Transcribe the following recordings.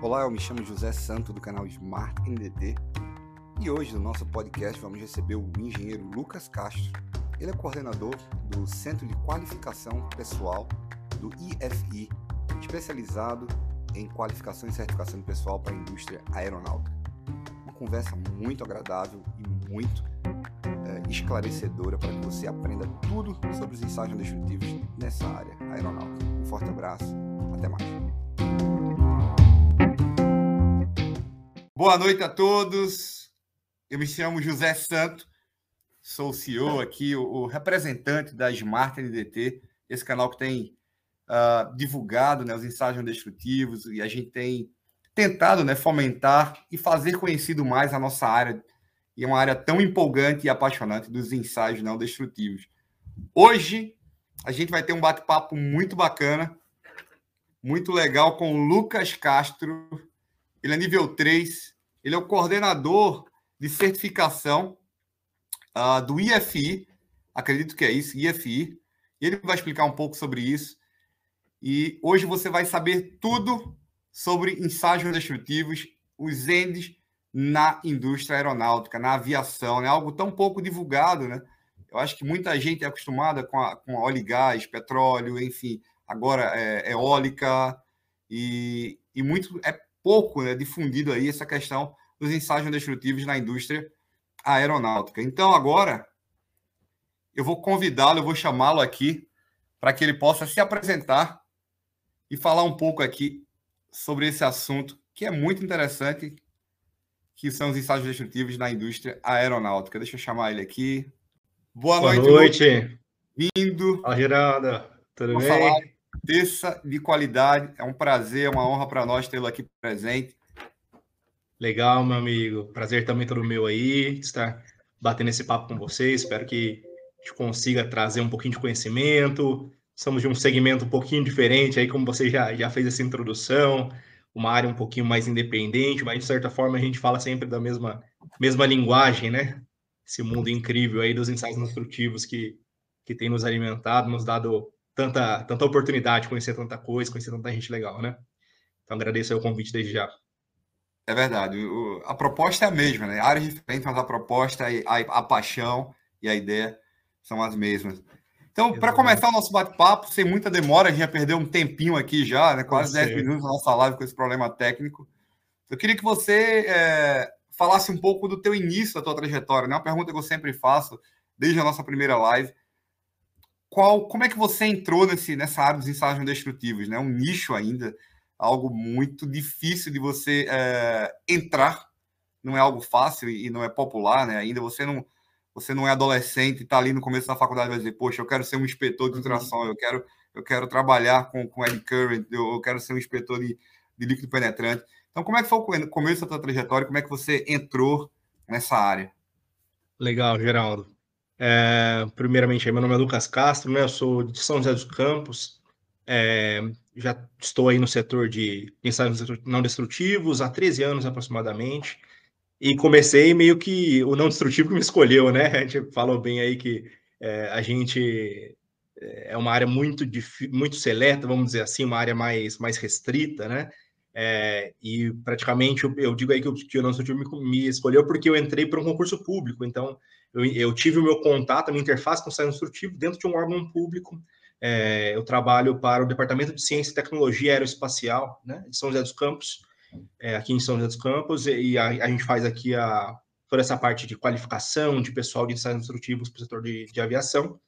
Olá, eu me chamo José Santo do canal Smart NDT e hoje no nosso podcast vamos receber o engenheiro Lucas Castro. Ele é coordenador do Centro de Qualificação Pessoal do IFI, especializado em qualificação e certificação pessoal para a indústria aeronáutica. Uma conversa muito agradável e muito é, esclarecedora para que você aprenda tudo sobre os ensaios destrutivos nessa área aeronáutica. Um forte abraço, até mais. Boa noite a todos. Eu me chamo José Santo, sou o CEO aqui, o, o representante da Smart NDT, esse canal que tem uh, divulgado né, os ensaios destrutivos e a gente tem tentado né, fomentar e fazer conhecido mais a nossa área, e é uma área tão empolgante e apaixonante dos ensaios não destrutivos. Hoje a gente vai ter um bate-papo muito bacana, muito legal com o Lucas Castro, ele é nível 3, ele é o coordenador de certificação uh, do IFI, acredito que é isso, IFI, e ele vai explicar um pouco sobre isso. E hoje você vai saber tudo sobre ensaios destrutivos, os ENDs na indústria aeronáutica, na aviação, é né? algo tão pouco divulgado, né? Eu acho que muita gente é acostumada com, a, com óleo e gás, petróleo, enfim, agora é, eólica, e, e muito é pouco né, difundido aí essa questão dos ensaios destrutivos na indústria aeronáutica. Então, agora, eu vou convidá-lo, eu vou chamá-lo aqui para que ele possa se apresentar e falar um pouco aqui sobre esse assunto que é muito interessante, que são os ensaios destrutivos na indústria aeronáutica. Deixa eu chamar ele aqui. Boa, Boa noite. noite. Vindo. Olá, Geralda. Tudo Vou bem? Falar terça de qualidade. É um prazer, é uma honra para nós tê-lo aqui presente. Legal, meu amigo. Prazer também todo meu aí, estar batendo esse papo com vocês. Espero que a gente consiga trazer um pouquinho de conhecimento. Somos de um segmento um pouquinho diferente, aí como você já, já fez essa introdução, uma área um pouquinho mais independente, mas de certa forma a gente fala sempre da mesma, mesma linguagem, né? Esse mundo incrível aí dos ensaios construtivos que, que tem nos alimentado, nos dado tanta, tanta oportunidade de conhecer tanta coisa, conhecer tanta gente legal, né? Então agradeço o convite desde já. É verdade. O, a proposta é a mesma, né? Áreas diferentes, mas a proposta, a, a paixão e a ideia são as mesmas. Então, para começar o nosso bate-papo, sem muita demora, a gente já perdeu um tempinho aqui já, né? quase 10 minutos na nossa live com esse problema técnico. Eu queria que você é, falasse um pouco do teu início da tua trajetória, né? Uma pergunta que eu sempre faço desde a nossa primeira live qual, como é que você entrou nesse, nessa área dos ensaios destrutivos? Né? Um nicho ainda, algo muito difícil de você é, entrar, não é algo fácil e não é popular, né? Ainda você não, você não é adolescente, está ali no começo da faculdade vai dizer, poxa, eu quero ser um inspetor de uhum. ultrassom, eu quero, eu quero trabalhar com, com eddy current, eu, quero ser um inspetor de, de líquido penetrante. Então, como é que foi o começo da tua trajetória? Como é que você entrou nessa área? Legal, Geraldo. É, primeiramente, meu nome é Lucas Castro, né? Eu sou de São José dos Campos. É, já estou aí no setor de ensaios não destrutivos há 13 anos aproximadamente. E comecei meio que o não destrutivo que me escolheu, né? A gente falou bem aí que é, a gente é uma área muito, muito seleta, vamos dizer assim, uma área mais, mais restrita, né? É, e praticamente eu, eu, digo aí que, que o não destrutivo me, me escolheu porque eu entrei para um concurso público, então eu, eu tive o meu contato, a minha interface com o sistema instrutivo dentro de um órgão público. É, eu trabalho para o Departamento de Ciência e Tecnologia Aeroespacial, né, de São José dos Campos, é, aqui em São José dos Campos, e a, a, gente faz aqui a, toda essa parte de qualificação de pessoal de ensaios instrutivos para o setor de, de aviação.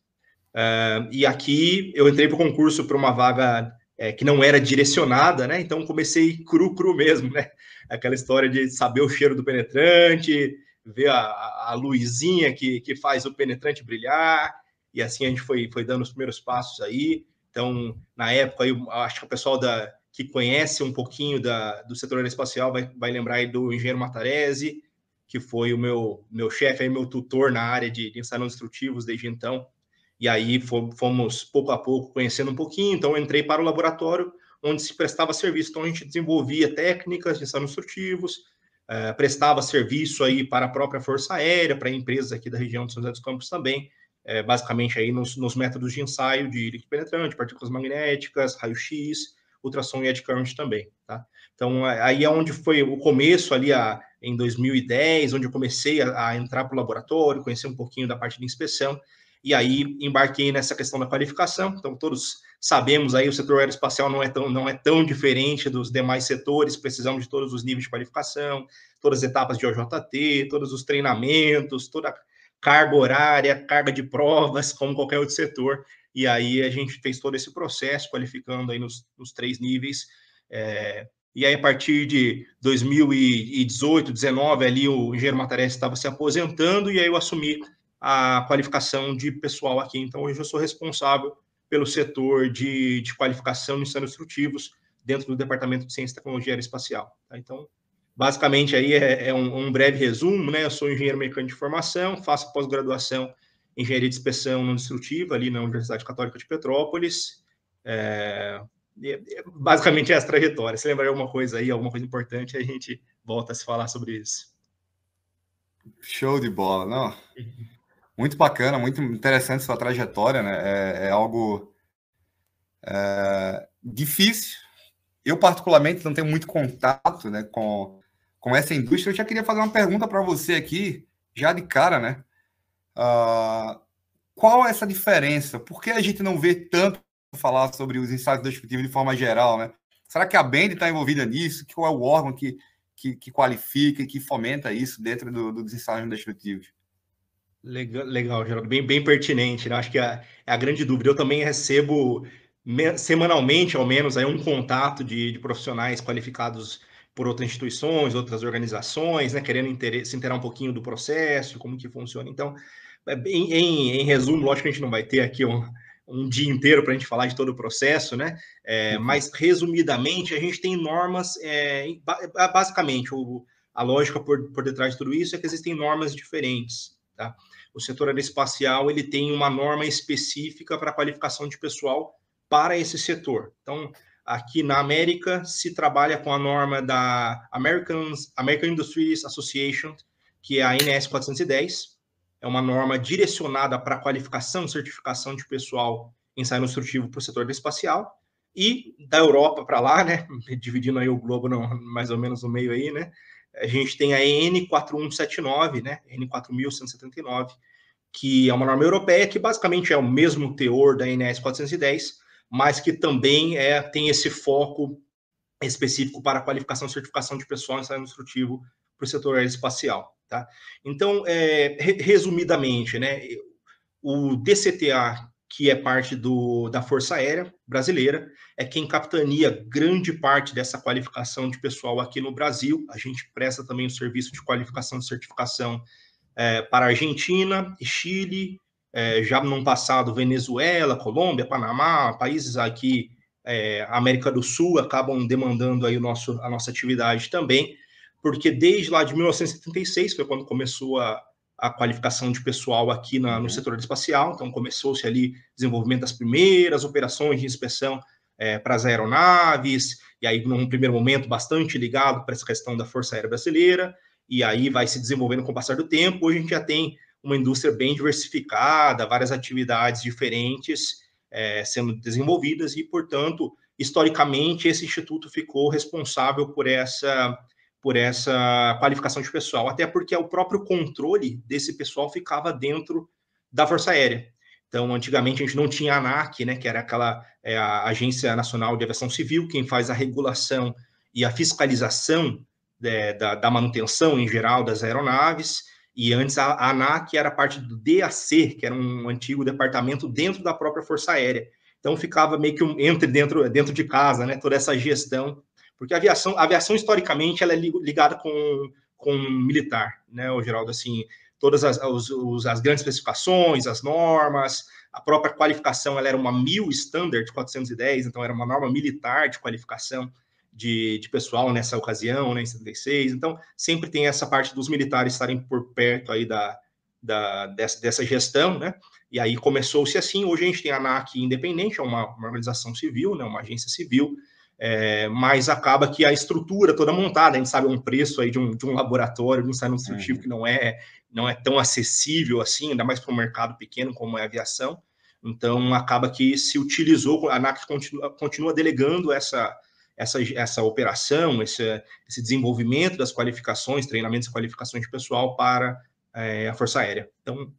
É, e aqui eu entrei para o concurso para uma vaga é, que não era direcionada, né? Então comecei cru, cru mesmo, né? Aquela história de saber o cheiro do penetrante, ver a, a luzinha que, que faz o penetrante brilhar, e assim a gente foi, foi dando os primeiros passos aí. Então, na época, eu acho que o pessoal da, que conhece um pouquinho da, do setor aeroespacial vai, vai lembrar aí do engenheiro Matarese, que foi o meu, meu chefe, meu tutor na área de, de ensaios instrutivos desde então. E aí fomos, pouco a pouco, conhecendo um pouquinho. Então, entrei para o laboratório, onde se prestava serviço. Então, a gente desenvolvia técnicas de ensaios instrutivos, uh, prestava serviço aí para a própria Força Aérea, para empresas aqui da região de São José dos Campos também, uh, basicamente aí nos, nos, métodos de ensaio de líquido penetrante, partículas magnéticas, raio-x, ultrassom e edge current também, tá? Então, aí é onde foi o começo ali a, em 2010, onde eu comecei a, a entrar para o laboratório, conhecer um pouquinho da parte de inspeção, e aí embarquei nessa questão da qualificação. Então, todos sabemos aí, o setor aeroespacial não é tão, não é tão diferente dos demais setores, precisamos de todos os níveis de qualificação, todas as etapas de OJT, todos os treinamentos, toda a carga horária, carga de provas, como qualquer outro setor. E aí a gente fez todo esse processo, qualificando aí nos, nos três níveis. É, e aí, a partir de 2018, 2019, ali o engenheiro Matarese estava se aposentando, e aí eu assumi a qualificação de pessoal aqui. Então, hoje eu sou responsável pelo setor de, de qualificação de instrutivos instrutivos dentro do Departamento de Ciência e Tecnologia Aeroespacial. Tá? Então, basicamente, aí é, é um, um, breve resumo, né? Eu sou engenheiro mecânico de formação, faço pós-graduação em engenharia de inspeção não destrutiva ali na Universidade Católica de Petrópolis. É, basicamente é essa trajetória. Se lembrar alguma coisa aí, alguma coisa importante, a gente volta a se falar sobre isso. Show de bola, não? Muito bacana, muito interessante sua trajetória, né? É, é algo é, difícil. Eu, particularmente, não tenho muito contato né, com, com essa indústria. Eu já queria fazer uma pergunta para você aqui, já de cara, né? Uh, qual é essa diferença? Por que a gente não vê tanto falar sobre os ensaios descritivos de forma geral, né? Será que a Bend está envolvida nisso? Qual é o órgão que, que, que qualifica e que fomenta isso dentro do, dos ensaios descritivos? Legal, legal, Geraldo. Bem, bem pertinente. Né? Acho que é, é a grande dúvida. Eu também recebo semanalmente, ao menos, aí, um contato de, de profissionais qualificados por outras instituições, outras organizações, né, querendo se inteirar um pouquinho do processo, como que funciona. Então, é em, em, em, resumo, lógico que a gente não vai ter aqui um, um dia inteiro para a gente falar de todo o processo, né? É, uhum. Mas, resumidamente, a gente tem normas, é, basicamente, o, a lógica por, por detrás de tudo isso é que existem normas diferentes, tá? O setor aeroespacial, ele tem uma norma específica para qualificação de pessoal para esse setor. Então, aqui na América, se trabalha com a norma da American, American Industries Association, que é a NS 410, é uma norma direcionada para qualificação e certificação de pessoal em ensaio instrutivo para o setor espacial, e da Europa para lá, né, dividindo aí o globo no, mais ou menos no meio aí, né, a gente tem a N4179, né, N4179, que é uma norma europeia que basicamente é o mesmo teor da NS 410, mas que também é, tem esse foco específico para qualificação e certificação de pessoal em ensaio instrutivo para o setor aeroespacial. Tá? Então, é, resumidamente, né, o DCTA, que é parte do, da Força Aérea Brasileira, é quem capitania grande parte dessa qualificação de pessoal aqui no Brasil. A gente presta também o serviço de qualificação e certificação é, para Argentina e Chile, é, já no passado Venezuela, Colômbia, Panamá, países aqui é, América do Sul acabam demandando aí o nosso, a nossa atividade também, porque desde lá de 1976 foi quando começou a, a qualificação de pessoal aqui na, no uhum. setor espacial, então começou-se ali desenvolvimento das primeiras operações de inspeção é, para as aeronaves, e aí num primeiro momento bastante ligado para essa questão da Força Aérea Brasileira, e aí vai se desenvolvendo com o passar do tempo, hoje a gente já tem uma indústria bem diversificada, várias atividades diferentes é, sendo desenvolvidas e, portanto, historicamente, esse instituto ficou responsável por essa por essa qualificação de pessoal, até porque o próprio controle desse pessoal ficava dentro da Força Aérea. Então, antigamente a gente não tinha a ANAC, né, que era aquela é, a Agência Nacional de Aviação Civil, quem faz a regulação e a fiscalização é, da, da, manutenção em geral das aeronaves. E antes a, ANAC era parte do DAC, que era um antigo departamento dentro da própria Força Aérea. Então ficava meio que um, entre dentro, dentro de casa, né? Toda essa gestão, porque a aviação, a aviação historicamente ela é ligada com, com militar, né, o Geraldo, assim, todas as, os, as grandes especificações, as normas, a própria qualificação, ela era uma mil standard 410, então era uma norma militar de qualificação de, de pessoal nessa ocasião, né, em 76. Então, sempre tem essa parte dos militares estarem por perto aí da, da, dessa, dessa gestão, né? E aí começou-se assim. Hoje a gente tem a ANAC independente, é uma, uma organização civil, né, uma agência civil, é, mas acaba que a estrutura toda montada, a gente sabe um preço aí de um, de um laboratório, de um ensaio instrutivo uhum. que não é, não é tão acessível assim, ainda mais para um mercado pequeno como é a aviação, Então, acaba que se utilizou, a ANAC continua, continua delegando essa, essa, essa operação, esse, esse desenvolvimento das qualificações, treinamentos e qualificações de pessoal para é, a Força Aérea. Então,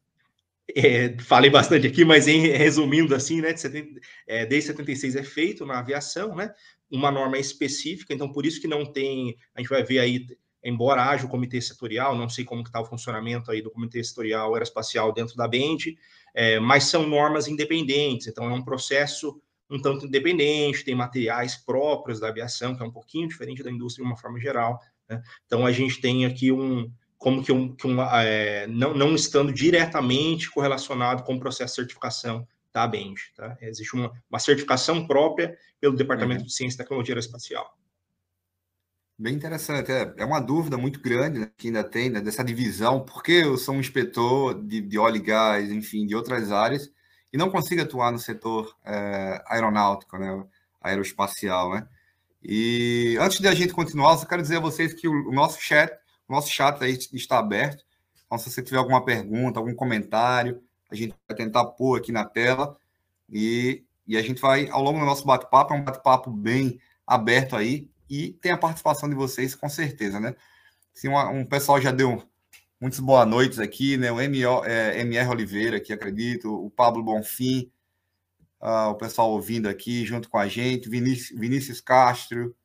é, falei bastante aqui, mas em, resumindo assim, né, de 70, é, desde 76 é feito na aviação, né, uma norma específica, então por isso que não tem, a gente vai ver aí, embora haja o comitê setorial, não sei como que está o funcionamento aí do comitê setorial aeroespacial dentro da BEND, é, mas são normas independentes, então é um processo um tanto independente, tem materiais próprios da aviação, que é um pouquinho diferente da indústria de uma forma geral. Né? Então, a gente tem aqui um, como que um, que um é, não, não estando diretamente correlacionado com o processo de certificação da BEND. Tá? Existe uma, uma certificação própria pelo Departamento uhum. de Ciência e Tecnologia Aeroespacial. Bem interessante. É, é uma dúvida muito grande né, que ainda tem né, dessa divisão, porque eu sou um inspetor de, de óleo e gás, enfim, de outras áreas, e não consiga atuar no setor é, aeronáutico, né, aeroespacial, né? E antes de a gente continuar, só quero dizer a vocês que o, o nosso chat, o nosso chat aí está aberto. Então, se você tiver alguma pergunta, algum comentário, a gente vai tentar pôr aqui na tela e, e a gente vai, ao longo do nosso bate-papo, é um bate-papo bem aberto aí e tem a participação de vocês, com certeza, né? Uma, um pessoal já deu Muitas boas noites aqui, né? O MO, é, MR Oliveira, aqui, acredito, o Pablo Bonfim, uh, o pessoal ouvindo aqui junto com a gente, Vinícius, Vinícius Castro,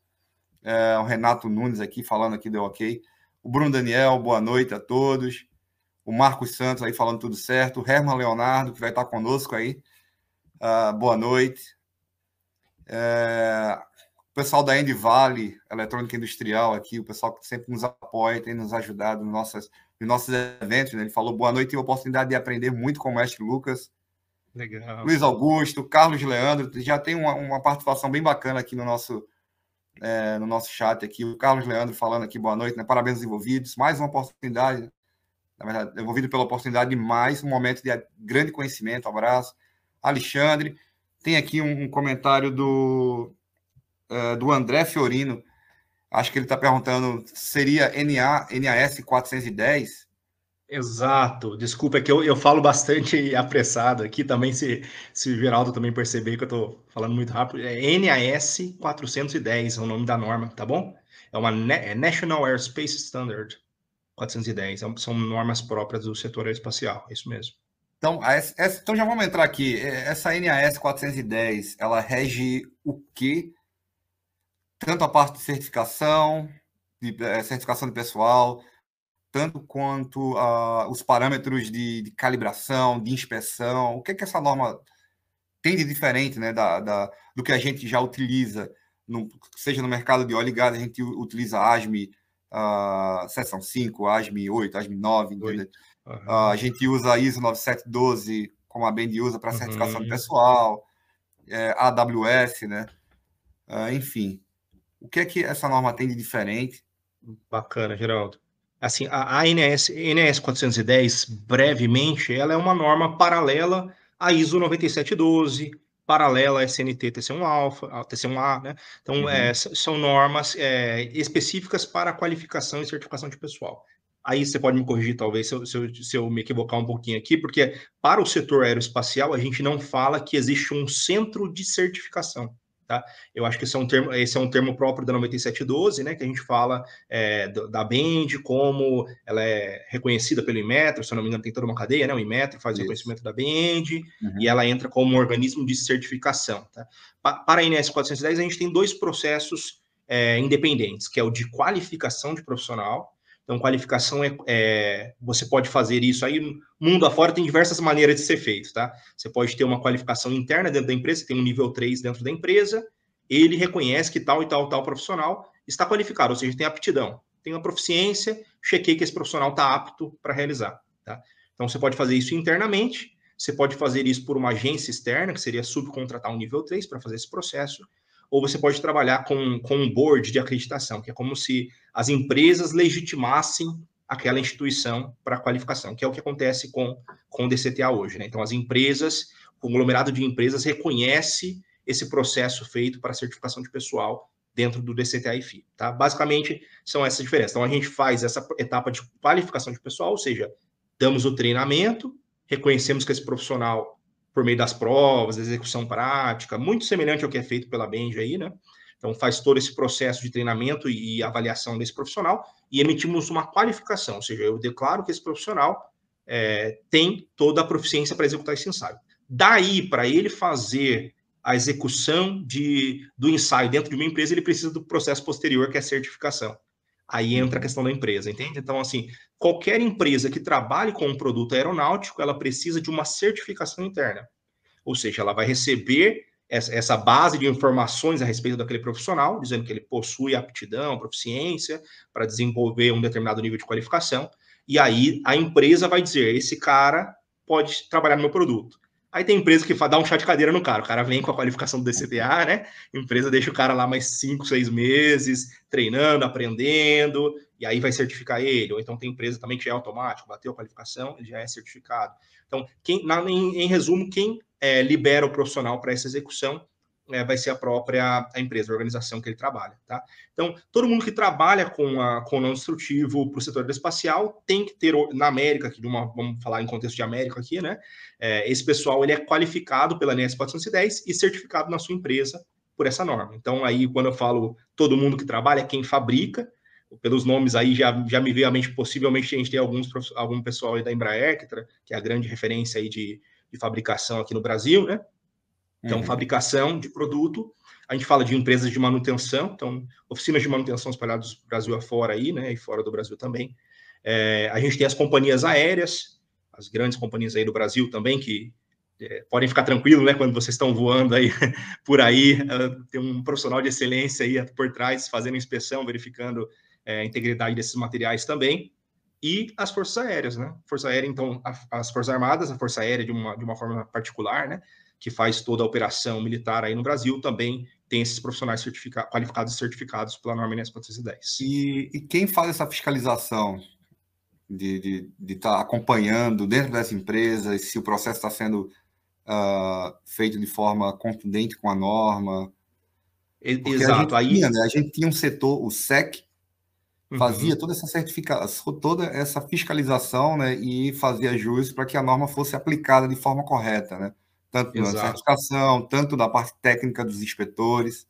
é, o Renato Nunes aqui falando aqui, deu ok. O Bruno Daniel, boa noite a todos. O Marcos Santos aí falando tudo certo. O Herman Leonardo, que vai estar conosco aí. Uh, boa noite. É, o pessoal da End Vale, Eletrônica Industrial aqui, o pessoal que sempre nos apoia, tem nos ajudado nas nossas nos nossos eventos. Né? Ele falou boa noite e oportunidade de aprender muito com o mestre Lucas. Legal. Luiz Augusto, Carlos Leandro, já tem uma, uma participação bem bacana aqui no nosso, é, no nosso chat aqui. O Carlos Leandro falando aqui boa noite, né? Parabéns aos envolvidos. Mais uma oportunidade, na verdade, envolvido pela oportunidade de mais um momento de grande conhecimento. Abraço. Alexandre. Tem aqui um, um comentário do, é, do André Fiorino. Acho que ele está perguntando, seria NA, NAS 410? Exato. Desculpa, é que eu, eu falo bastante apressado aqui também, se, se o Geraldo também perceber que eu estou falando muito rápido. É NAS 410 é o nome da norma, tá bom? É uma é National Airspace Standard 410. É são normas próprias do setor aeroespacial, é isso mesmo. Então, essa, então já vamos entrar aqui. Essa NAS 410, ela rege o que tanto a parte de certificação, de é, certificação de pessoal, tanto quanto uh, os parâmetros de, de, calibração, de inspeção. O que é que essa norma tem de diferente né, da, da do que a gente já utiliza, no, seja no mercado de óleo e gás, a gente utiliza ASME uh, seção 5, ASME 8, ASME 9, uhum. uh, a gente usa a ISO 9712, como a Bend usa para certificação uhum. pessoal, é, AWS, né? Uh, enfim, o que é que essa norma tem de diferente? Bacana, Geraldo. Assim, a ANS, NS 410, brevemente, ela é uma norma paralela à ISO 9712, paralela à SNT TC1 Alpha, TC1A, né? Então, uhum. é, são normas é, específicas para qualificação e certificação de pessoal. Aí você pode me corrigir, talvez, se eu, se, eu, se eu, me equivocar um pouquinho aqui, porque para o setor aeroespacial, a gente não fala que existe um centro de certificação. Tá? Eu acho que esse é um termo, esse é um termo próprio da 9712, né, que a gente fala é, da Bend, como ela é reconhecida pelo Inmetro, se eu não me engano, tem toda uma cadeia, né? O Inmetro faz Isso. o reconhecimento da Bend uhum. e ela entra como um organismo de certificação. Tá? Para a INS 410, a gente tem dois processos é, independentes, que é o de qualificação de profissional. Então, qualificação é, é, Você pode fazer isso aí, mundo afora tem diversas maneiras de ser feito, tá? Você pode ter uma qualificação interna dentro da empresa, tem um nível 3 dentro da empresa, ele reconhece que tal e tal, tal profissional está qualificado, ou seja, tem aptidão, tem uma proficiência, chequei que esse profissional está apto para realizar, tá? Então, você pode fazer isso internamente, você pode fazer isso por uma agência externa, que seria subcontratar um nível 3 para fazer esse processo, ou você pode trabalhar com, com um board de acreditação, que é como se as empresas legitimassem aquela instituição para qualificação, que é o que acontece com, com o DCTA hoje. Né? Então, as empresas, o conglomerado de empresas reconhece esse processo feito para certificação de pessoal dentro do DCTA-IFI. Tá? Basicamente, são essas diferenças. Então, a gente faz essa etapa de qualificação de pessoal, ou seja, damos o treinamento, reconhecemos que esse profissional por meio das provas, execução prática, muito semelhante ao que é feito pela Benji aí, né? Então, faz todo esse processo de treinamento e avaliação desse profissional e emitimos uma qualificação, ou seja, eu declaro que esse profissional é, tem toda a proficiência para executar esse ensaio. Daí, para ele fazer a execução de, do ensaio dentro de uma empresa, ele precisa do processo posterior, que é a certificação. Aí entra a questão da empresa, entende? Então, assim, qualquer empresa que trabalhe com um produto aeronáutico, ela precisa de uma certificação interna. Ou seja, ela vai receber essa base de informações a respeito daquele profissional, dizendo que ele possui aptidão, proficiência para desenvolver um determinado nível de qualificação, e aí a empresa vai dizer: esse cara pode trabalhar no meu produto. Aí tem empresa que dá um chá de cadeira no cara. O cara vem com a qualificação do DCTA, né? Empresa deixa o cara lá mais cinco, seis meses, treinando, aprendendo, e aí vai certificar ele. Ou então tem empresa também que já é automático, bateu a qualificação, ele já é certificado. Então, quem, na, em, em resumo, quem é, libera o profissional para essa execução é, vai ser a própria a empresa, a organização que ele trabalha, tá? Então, todo mundo que trabalha com, a, com o não destrutivo para o setor espacial tem que ter, na América, aqui uma, vamos falar em contexto de América aqui, né? É, esse pessoal, ele é qualificado pela NES 410 e certificado na sua empresa por essa norma. Então, aí, quando eu falo todo mundo que trabalha, é quem fabrica, pelos nomes aí já, já me veio à mente, possivelmente a gente tem alguns, algum pessoal aí da Embraer, que é a grande referência aí de, de fabricação aqui no Brasil, né? Então, uhum. fabricação de produto. A gente fala de empresas de manutenção, então, oficinas de manutenção espalhadas do Brasil afora aí, né? E fora do Brasil também. É, a gente tem as companhias aéreas, as grandes companhias aí do Brasil também, que é, podem ficar tranquilos, né? Quando vocês estão voando aí por aí, uh, tem um profissional de excelência aí por trás, fazendo inspeção, verificando é, a integridade desses materiais também e as forças aéreas, né? Força aérea, então, a, as forças armadas, a força aérea de uma, de uma forma particular, né? Que faz toda a operação militar aí no Brasil, também tem esses profissionais qualificados e certificados pela norma INES 410. E, e quem faz essa fiscalização de estar tá acompanhando dentro dessa empresa se o processo está sendo uh, feito de forma contundente com a norma? Porque Exato. A gente, aí... tinha, né? a gente tinha um setor, o SEC, fazia uhum. toda essa certificação, toda essa fiscalização, né, e fazia jus para que a norma fosse aplicada de forma correta, né? Tanto Exato. na certificação, tanto na parte técnica dos inspetores.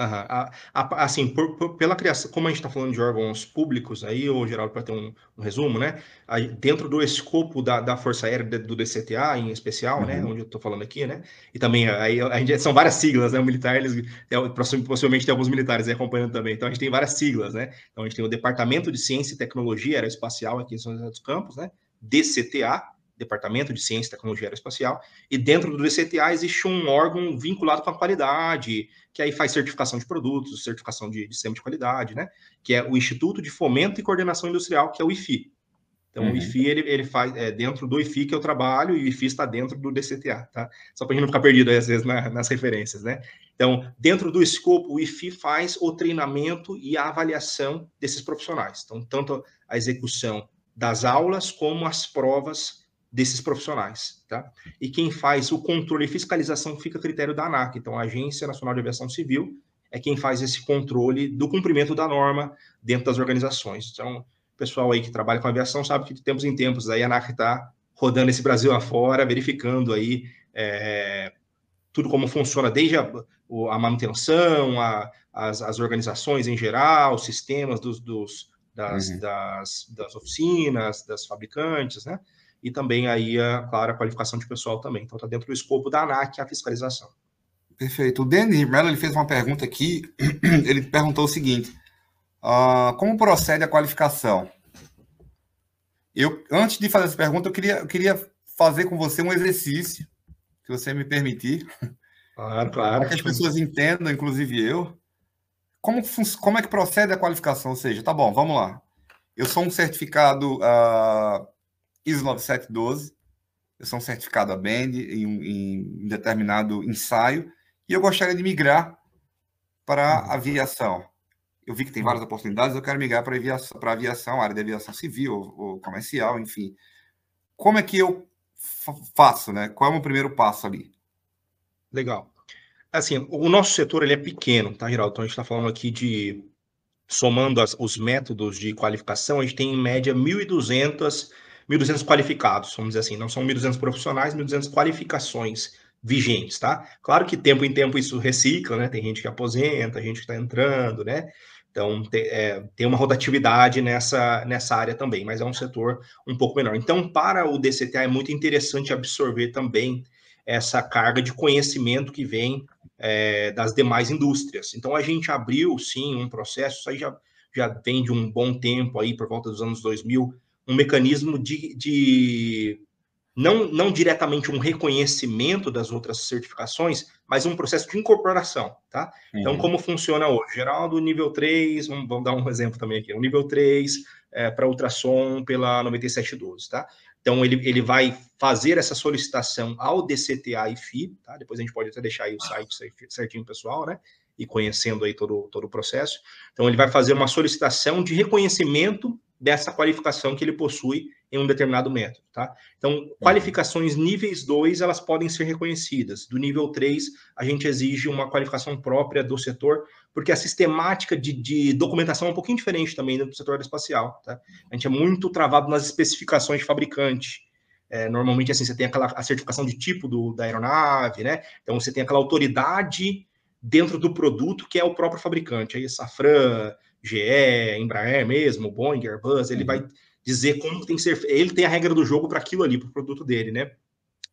Uhum. Assim, por, por, pela criação, como a gente está falando de órgãos públicos aí, ou Geraldo, para ter um, um, resumo, né? Aí, dentro do escopo da, da Força Aérea do DCTA, em especial, né? uhum. né? Onde eu estou falando aqui, né? E também aí a gente, são várias siglas, né? O militar, eles é, possivelmente tem alguns militares aí acompanhando também. Então a gente tem várias siglas, né? Então a gente tem o Departamento de Ciência e Tecnologia Aeroespacial aqui em São José dos Campos, né? DCTA, Departamento de Ciência e Tecnologia Aeroespacial, e dentro do DCTA existe um órgão vinculado com a qualidade, que aí faz certificação de produtos, certificação de, de sistema de qualidade, né? Que é o Instituto de Fomento e Coordenação Industrial, que é o IFI. Então, uhum. o IFI, ele, ele faz, é dentro do IFI que eu trabalho, e o IFI está dentro do DCTA, tá? Só para a gente não ficar perdido, às vezes, na, nas referências, né? Então, dentro do escopo, o IFI faz o treinamento e a avaliação desses profissionais. Então, tanto a execução das aulas, como as provas desses profissionais, tá? E quem faz o controle e fiscalização fica a critério da ANAC, então a Agência Nacional de Aviação Civil é quem faz esse controle do cumprimento da norma dentro das organizações. Então, o pessoal aí que trabalha com aviação sabe que de tempos em tempos aí a ANAC está rodando esse Brasil afora, verificando aí é, tudo como funciona, desde a, a manutenção, a, as, as, organizações em geral, os sistemas dos, dos das, uhum. das, das oficinas, das fabricantes, né? E também aí, a, claro, a qualificação de pessoal também. Então, está dentro do escopo da ANAC a fiscalização. Perfeito. O Denis Mello ele fez uma pergunta aqui. Ele perguntou o seguinte: uh, como procede a qualificação? Eu, antes de fazer essa pergunta, eu queria, eu queria fazer com você um exercício, se você me permitir. Claro, claro. Para que as pessoas entendam, inclusive eu, como, como é que procede a qualificação? Ou seja, tá bom, vamos lá. Eu sou um certificado uh, ISO 9712. Eu sou um certificado a BAND em, em, determinado ensaio e eu gostaria de migrar para uhum. aviação. Eu vi que tem várias oportunidades, eu quero migrar para aviação, para aviação, área de aviação civil ou, ou comercial, enfim. Como é que eu faço, né? Qual é o meu primeiro passo ali? Legal. Assim, o nosso setor ele é pequeno, tá, Geraldo? Então a gente está falando aqui de somando as, os métodos de qualificação, a gente tem em média 1.200 1.200 qualificados, vamos dizer assim, não são 1.200 profissionais, 1.200 qualificações vigentes, tá? Claro que tempo em tempo isso recicla, né? Tem gente que aposenta, gente que está entrando, né? Então, tem, é, tem uma rotatividade nessa, nessa área também, mas é um setor um pouco menor. Então, para o DCTA é muito interessante absorver também essa carga de conhecimento que vem é, das demais indústrias. Então, a gente abriu, sim, um processo, isso aí já, já vem de um bom tempo aí, por volta dos anos 2000, um mecanismo de, de não, não diretamente um reconhecimento das outras certificações, mas um processo de incorporação, tá? Então, uhum. Então, como funciona hoje? Geraldo, nível 3, vamos, vamos, dar um exemplo também aqui, o nível 3 é, para ultrassom pela 9712, tá? Então, ele, ele vai fazer essa solicitação ao DCTA e FI, tá? Depois a gente pode até deixar aí o site certinho, pessoal, né? E conhecendo aí todo, todo o processo. Então, ele vai fazer uma solicitação de reconhecimento dessa qualificação que ele possui em um determinado método, tá? Então, uhum. qualificações níveis 2, elas podem ser reconhecidas. Do nível 3, a gente exige uma qualificação própria do setor, porque a sistemática de, de documentação é um pouquinho diferente também do setor aeroespacial, tá? A gente é muito travado nas especificações de fabricante. É, normalmente, assim, você tem aquela a certificação de tipo do, da aeronave, né? Então, você tem aquela autoridade dentro do produto que é o próprio fabricante. Aí, Safran, GE, Embraer mesmo, Boeing, Airbus, ele uhum. vai dizer como tem que ser. Ele tem a regra do jogo para aquilo ali, para o produto dele, né?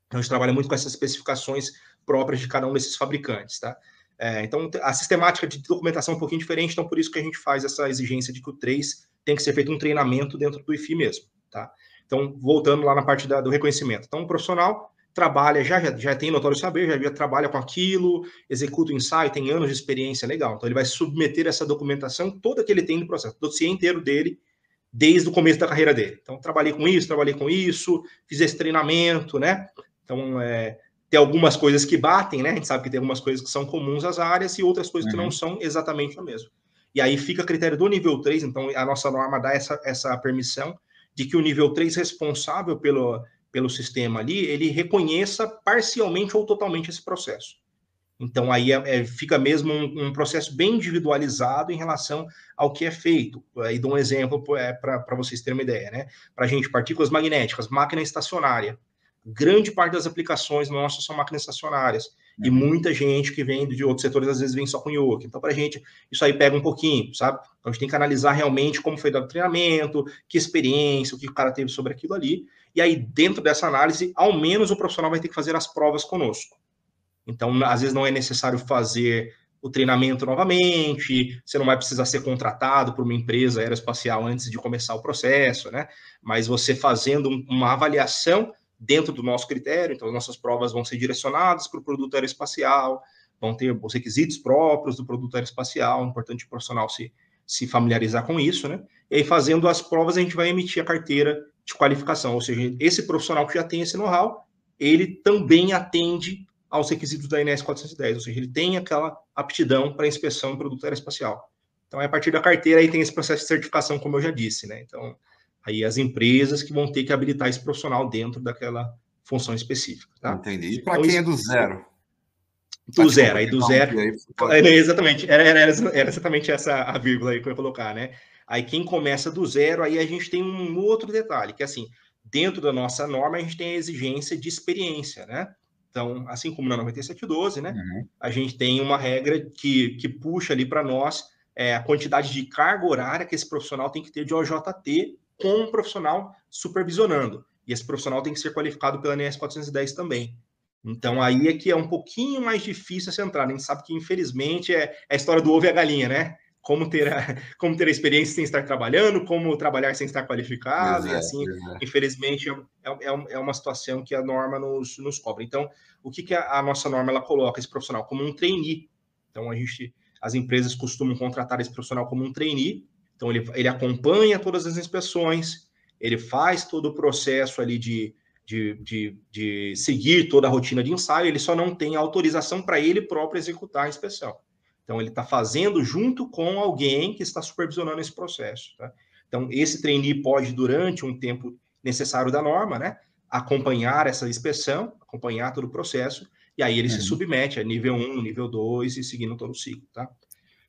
Então a gente trabalha muito com essas especificações próprias de cada um desses fabricantes, tá? É, então a sistemática de documentação é um pouquinho diferente, então por isso que a gente faz essa exigência de que o 3 tem que ser feito um treinamento dentro do IFI mesmo, tá? Então, voltando lá na parte da, do reconhecimento. Então, o profissional trabalha, já, já, já tem notório saber, já, já trabalha com aquilo, executa o ensaio, tem anos de experiência legal. Então, ele vai submeter essa documentação toda que ele tem no processo, o dossiê inteiro dele, desde o começo da carreira dele. Então, trabalhei com isso, trabalhei com isso, fiz esse treinamento, né? Então, é, tem algumas coisas que batem, né? A gente sabe que tem algumas coisas que são comuns às áreas e outras coisas uhum. que não uhum. são exatamente a mesma. E aí fica a critério do nível 3, então a nossa norma dá essa, essa permissão de que o nível 3 responsável pelo, pelo sistema ali, ele reconheça parcialmente ou totalmente esse processo. Então, aí é, é, fica mesmo um, um, processo bem individualizado em relação ao que é feito. Aí dou um exemplo é, para vocês terem uma ideia, né? Para a gente, partículas magnéticas, máquina estacionária. Grande parte das aplicações nossas são máquinas estacionárias. Uhum. E muita gente que vem de outros setores, às vezes, vem só com yoke. Então, para a gente, isso aí pega um pouquinho, sabe? Então, a gente tem que analisar realmente como foi dado o treinamento, que experiência, o que o cara teve sobre aquilo ali. E aí, dentro dessa análise, ao menos o profissional vai ter que fazer as provas conosco. Então, às vezes não é necessário fazer o treinamento novamente, você não vai precisar ser contratado por uma empresa aeroespacial antes de começar o processo, né? Mas você fazendo uma avaliação dentro do nosso critério, então as nossas provas vão ser direcionadas para o produto aeroespacial, vão ter os requisitos próprios do produto aeroespacial, é importante o profissional se, se familiarizar com isso, né? E aí, fazendo as provas, a gente vai emitir a carteira de qualificação, ou seja, esse profissional que já tem esse know-how, ele também atende aos requisitos da INS 410, ou seja, ele tem aquela aptidão para inspeção em produto aeroespacial. Então, é a partir da carteira aí tem esse processo de certificação, como eu já disse, né? Então, aí as empresas que vão ter que habilitar esse profissional dentro daquela função específica. Tá? Entendi. E para então, quem é do zero? Do zero, aí do zero. É, exatamente, era, era, era, exatamente essa a vírgula aí que eu ia colocar, né? Aí quem começa do zero, aí a gente tem um outro detalhe, que é assim, dentro da nossa norma, a gente tem a exigência de experiência, né? Então, assim como na 9712, né, uhum. a gente tem uma regra que, que puxa ali para nós é, a quantidade de carga horária que esse profissional tem que ter de OJT com um profissional supervisionando. E esse profissional tem que ser qualificado pela ANS 410 também. Então, aí é que é um pouquinho mais difícil essa entrada. A gente sabe que, infelizmente, é, é a história do ovo e a galinha, né? Como ter a, como ter a experiência sem estar trabalhando, como trabalhar sem estar qualificado, exato, e assim, exato. infelizmente, é, é, é, uma situação que a norma nos, nos cobra. Então, o que, que a, a, nossa norma ela coloca esse profissional? Como um trainee. Então, a gente, as empresas costumam contratar esse profissional como um trainee, então ele, ele acompanha todas as inspeções, ele faz todo o processo ali de, de, de, de seguir toda a rotina de ensaio, ele só não tem autorização para ele próprio executar a inspeção. Então, ele está fazendo junto com alguém que está supervisionando esse processo. Tá? Então, esse trainee pode, durante um tempo necessário da norma, né, acompanhar essa inspeção, acompanhar todo o processo, e aí ele uhum. se submete a nível 1, nível 2 e seguindo todo o ciclo. Tá?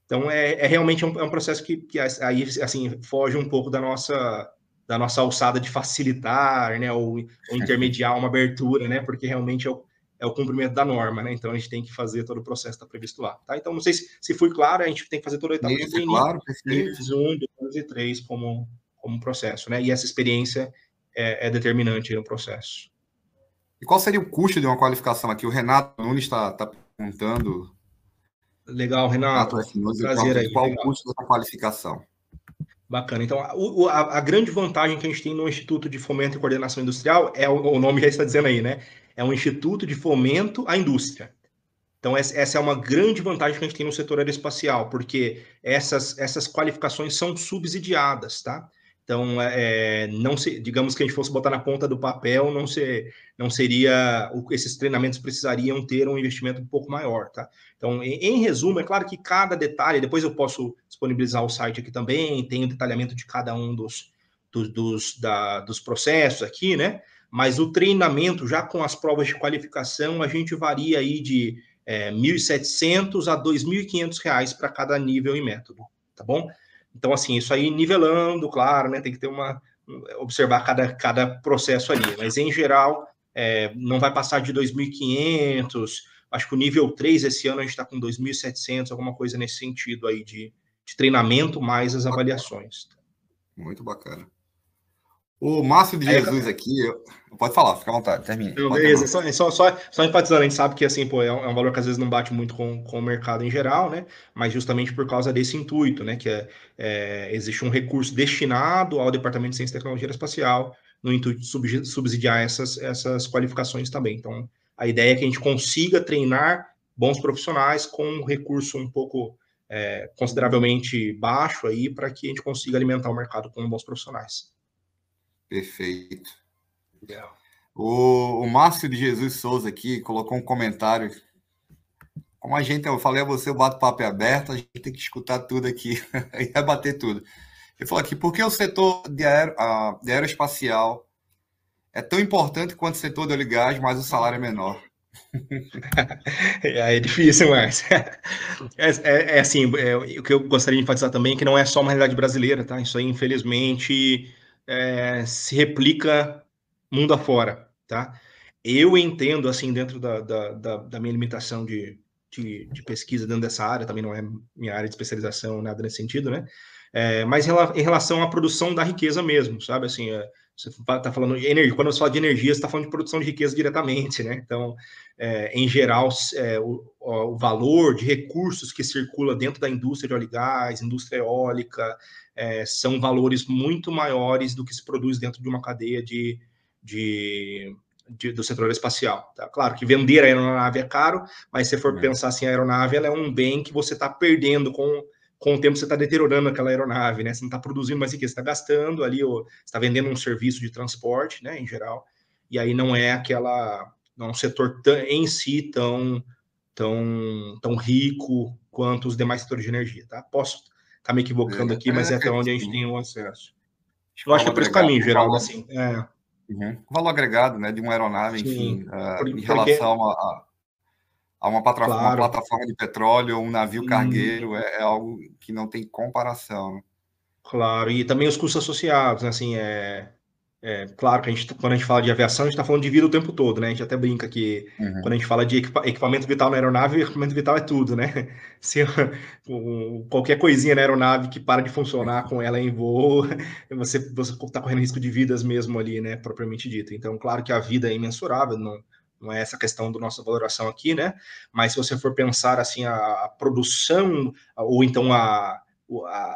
Então, é, é realmente um, é um processo que, que aí, assim, foge um pouco da nossa, da nossa alçada de facilitar, né, ou, ou intermediar uma abertura, né, porque realmente é o, é o cumprimento da norma, né, então a gente tem que fazer todo o processo que está previsto lá, tá? Então, não sei se, se fui claro, a gente tem que fazer toda a etapa Isso, claro, perfeito. um, dois e três como, como processo, né, e essa experiência é, é determinante no processo. E qual seria o custo de uma qualificação aqui? O Renato Nunes está tá perguntando. Legal, Renato. Renato prazer aí. Qual legal. o custo dessa qualificação? Bacana. Então, a, a, grande vantagem que a gente tem no Instituto de Fomento e Coordenação Industrial é o, o nome já está dizendo aí, né? É um Instituto de Fomento à Indústria. Então, essa é uma grande vantagem que a gente tem no setor aeroespacial, porque essas, essas qualificações são subsidiadas, tá? Então, é, é, não se, digamos que a gente fosse botar na ponta do papel, não, se, não seria, esses treinamentos precisariam ter um investimento um pouco maior, tá? Então, em, em, resumo, é claro que cada detalhe, depois eu posso disponibilizar o site aqui também, tem o detalhamento de cada um dos, dos, dos, da, dos processos aqui, né? Mas o treinamento, já com as provas de qualificação, a gente varia aí de é, 1.700 a 2.500 reais para cada nível e método, tá bom? Então, assim, isso aí nivelando, claro, né? Tem que ter uma. observar cada, cada processo ali, mas em geral, é, não vai passar de 2.500. Acho que o nível 3 esse ano a gente está com 2.700, alguma coisa nesse sentido aí de, de treinamento, mais as avaliações. Muito bacana. O Márcio de Jesus aqui, pode falar, fica à vontade, termine. beleza, só, só, só, só, enfatizando, a gente sabe que assim, pô, é, um, é um valor que às vezes não bate muito com, com o mercado em geral, né? Mas justamente por causa desse intuito, né? Que é, é existe um recurso destinado ao Departamento de Ciência e Tecnologia Espacial no intuito de subsidiar essas, essas qualificações também. Então, a ideia é que a gente consiga treinar bons profissionais com um recurso um pouco é, consideravelmente baixo aí para que a gente consiga alimentar o mercado com bons profissionais. Perfeito. Legal. O, o Márcio de Jesus Souza aqui colocou um comentário. Como a gente, eu falei a você, o bate-papo é aberto, a gente tem que escutar tudo aqui e rebater tudo. Ele falou aqui, por que o setor de, aer, de aeroespacial é tão importante quanto o setor de gás, mas o salário é menor? é, difícil, Márcio. É, é, é assim, é, o que eu gostaria de enfatizar também é que não é só uma realidade brasileira, tá? Isso aí, infelizmente, é, se replica mundo afora, tá? Eu entendo, assim, dentro da, da, da, da minha limitação de, de, de, pesquisa dentro dessa área, também não é minha área de especialização, nada nesse sentido, né? É, mas em relação à produção da riqueza mesmo, sabe? Assim, é, você está falando de energia, quando você fala de energia, você está falando de produção de riqueza diretamente, né? Então, é, em geral, é, o, o, valor de recursos que circula dentro da indústria de óleo e gás, indústria eólica, é, são valores muito maiores do que se produz dentro de uma cadeia de, de, de do setor espacial. Tá? Claro que vender a aeronave é caro, mas se for é. pensar assim, a aeronave é um bem que você está perdendo com, com o tempo, você está deteriorando aquela aeronave, né? Você não está produzindo mais riqueza, você está gastando ali, está vendendo um serviço de transporte, né, em geral, e aí não é aquela, não é um setor em si tão, tão, tão rico quanto os demais setores de energia, tá? Posso tá me equivocando é, aqui, mas é, é até onde a gente tem o acesso. Eu acho que é por esse caminho, Geraldo, assim. É. Uhum. O valor agregado, né, de uma aeronave, enfim, uh, em relação a, a uma, plataforma, claro. uma, plataforma, de petróleo ou um navio hum. cargueiro, é, é, algo que não tem comparação. Né? Claro, e também os custos associados, né, assim, é, é, claro que a gente, quando a gente fala de aviação, a gente está falando de vida o tempo todo, né? A gente até brinca que uhum. quando a gente fala de equipa equipamento vital na aeronave, equipamento vital é tudo, né? Se qualquer coisinha na aeronave que para de funcionar com ela em voo, você está correndo risco de vidas mesmo ali, né? Propriamente dito. Então, claro que a vida é imensurável, não, não é essa questão da nossa valoração aqui, né? Mas se você for pensar assim, a, a produção, ou então a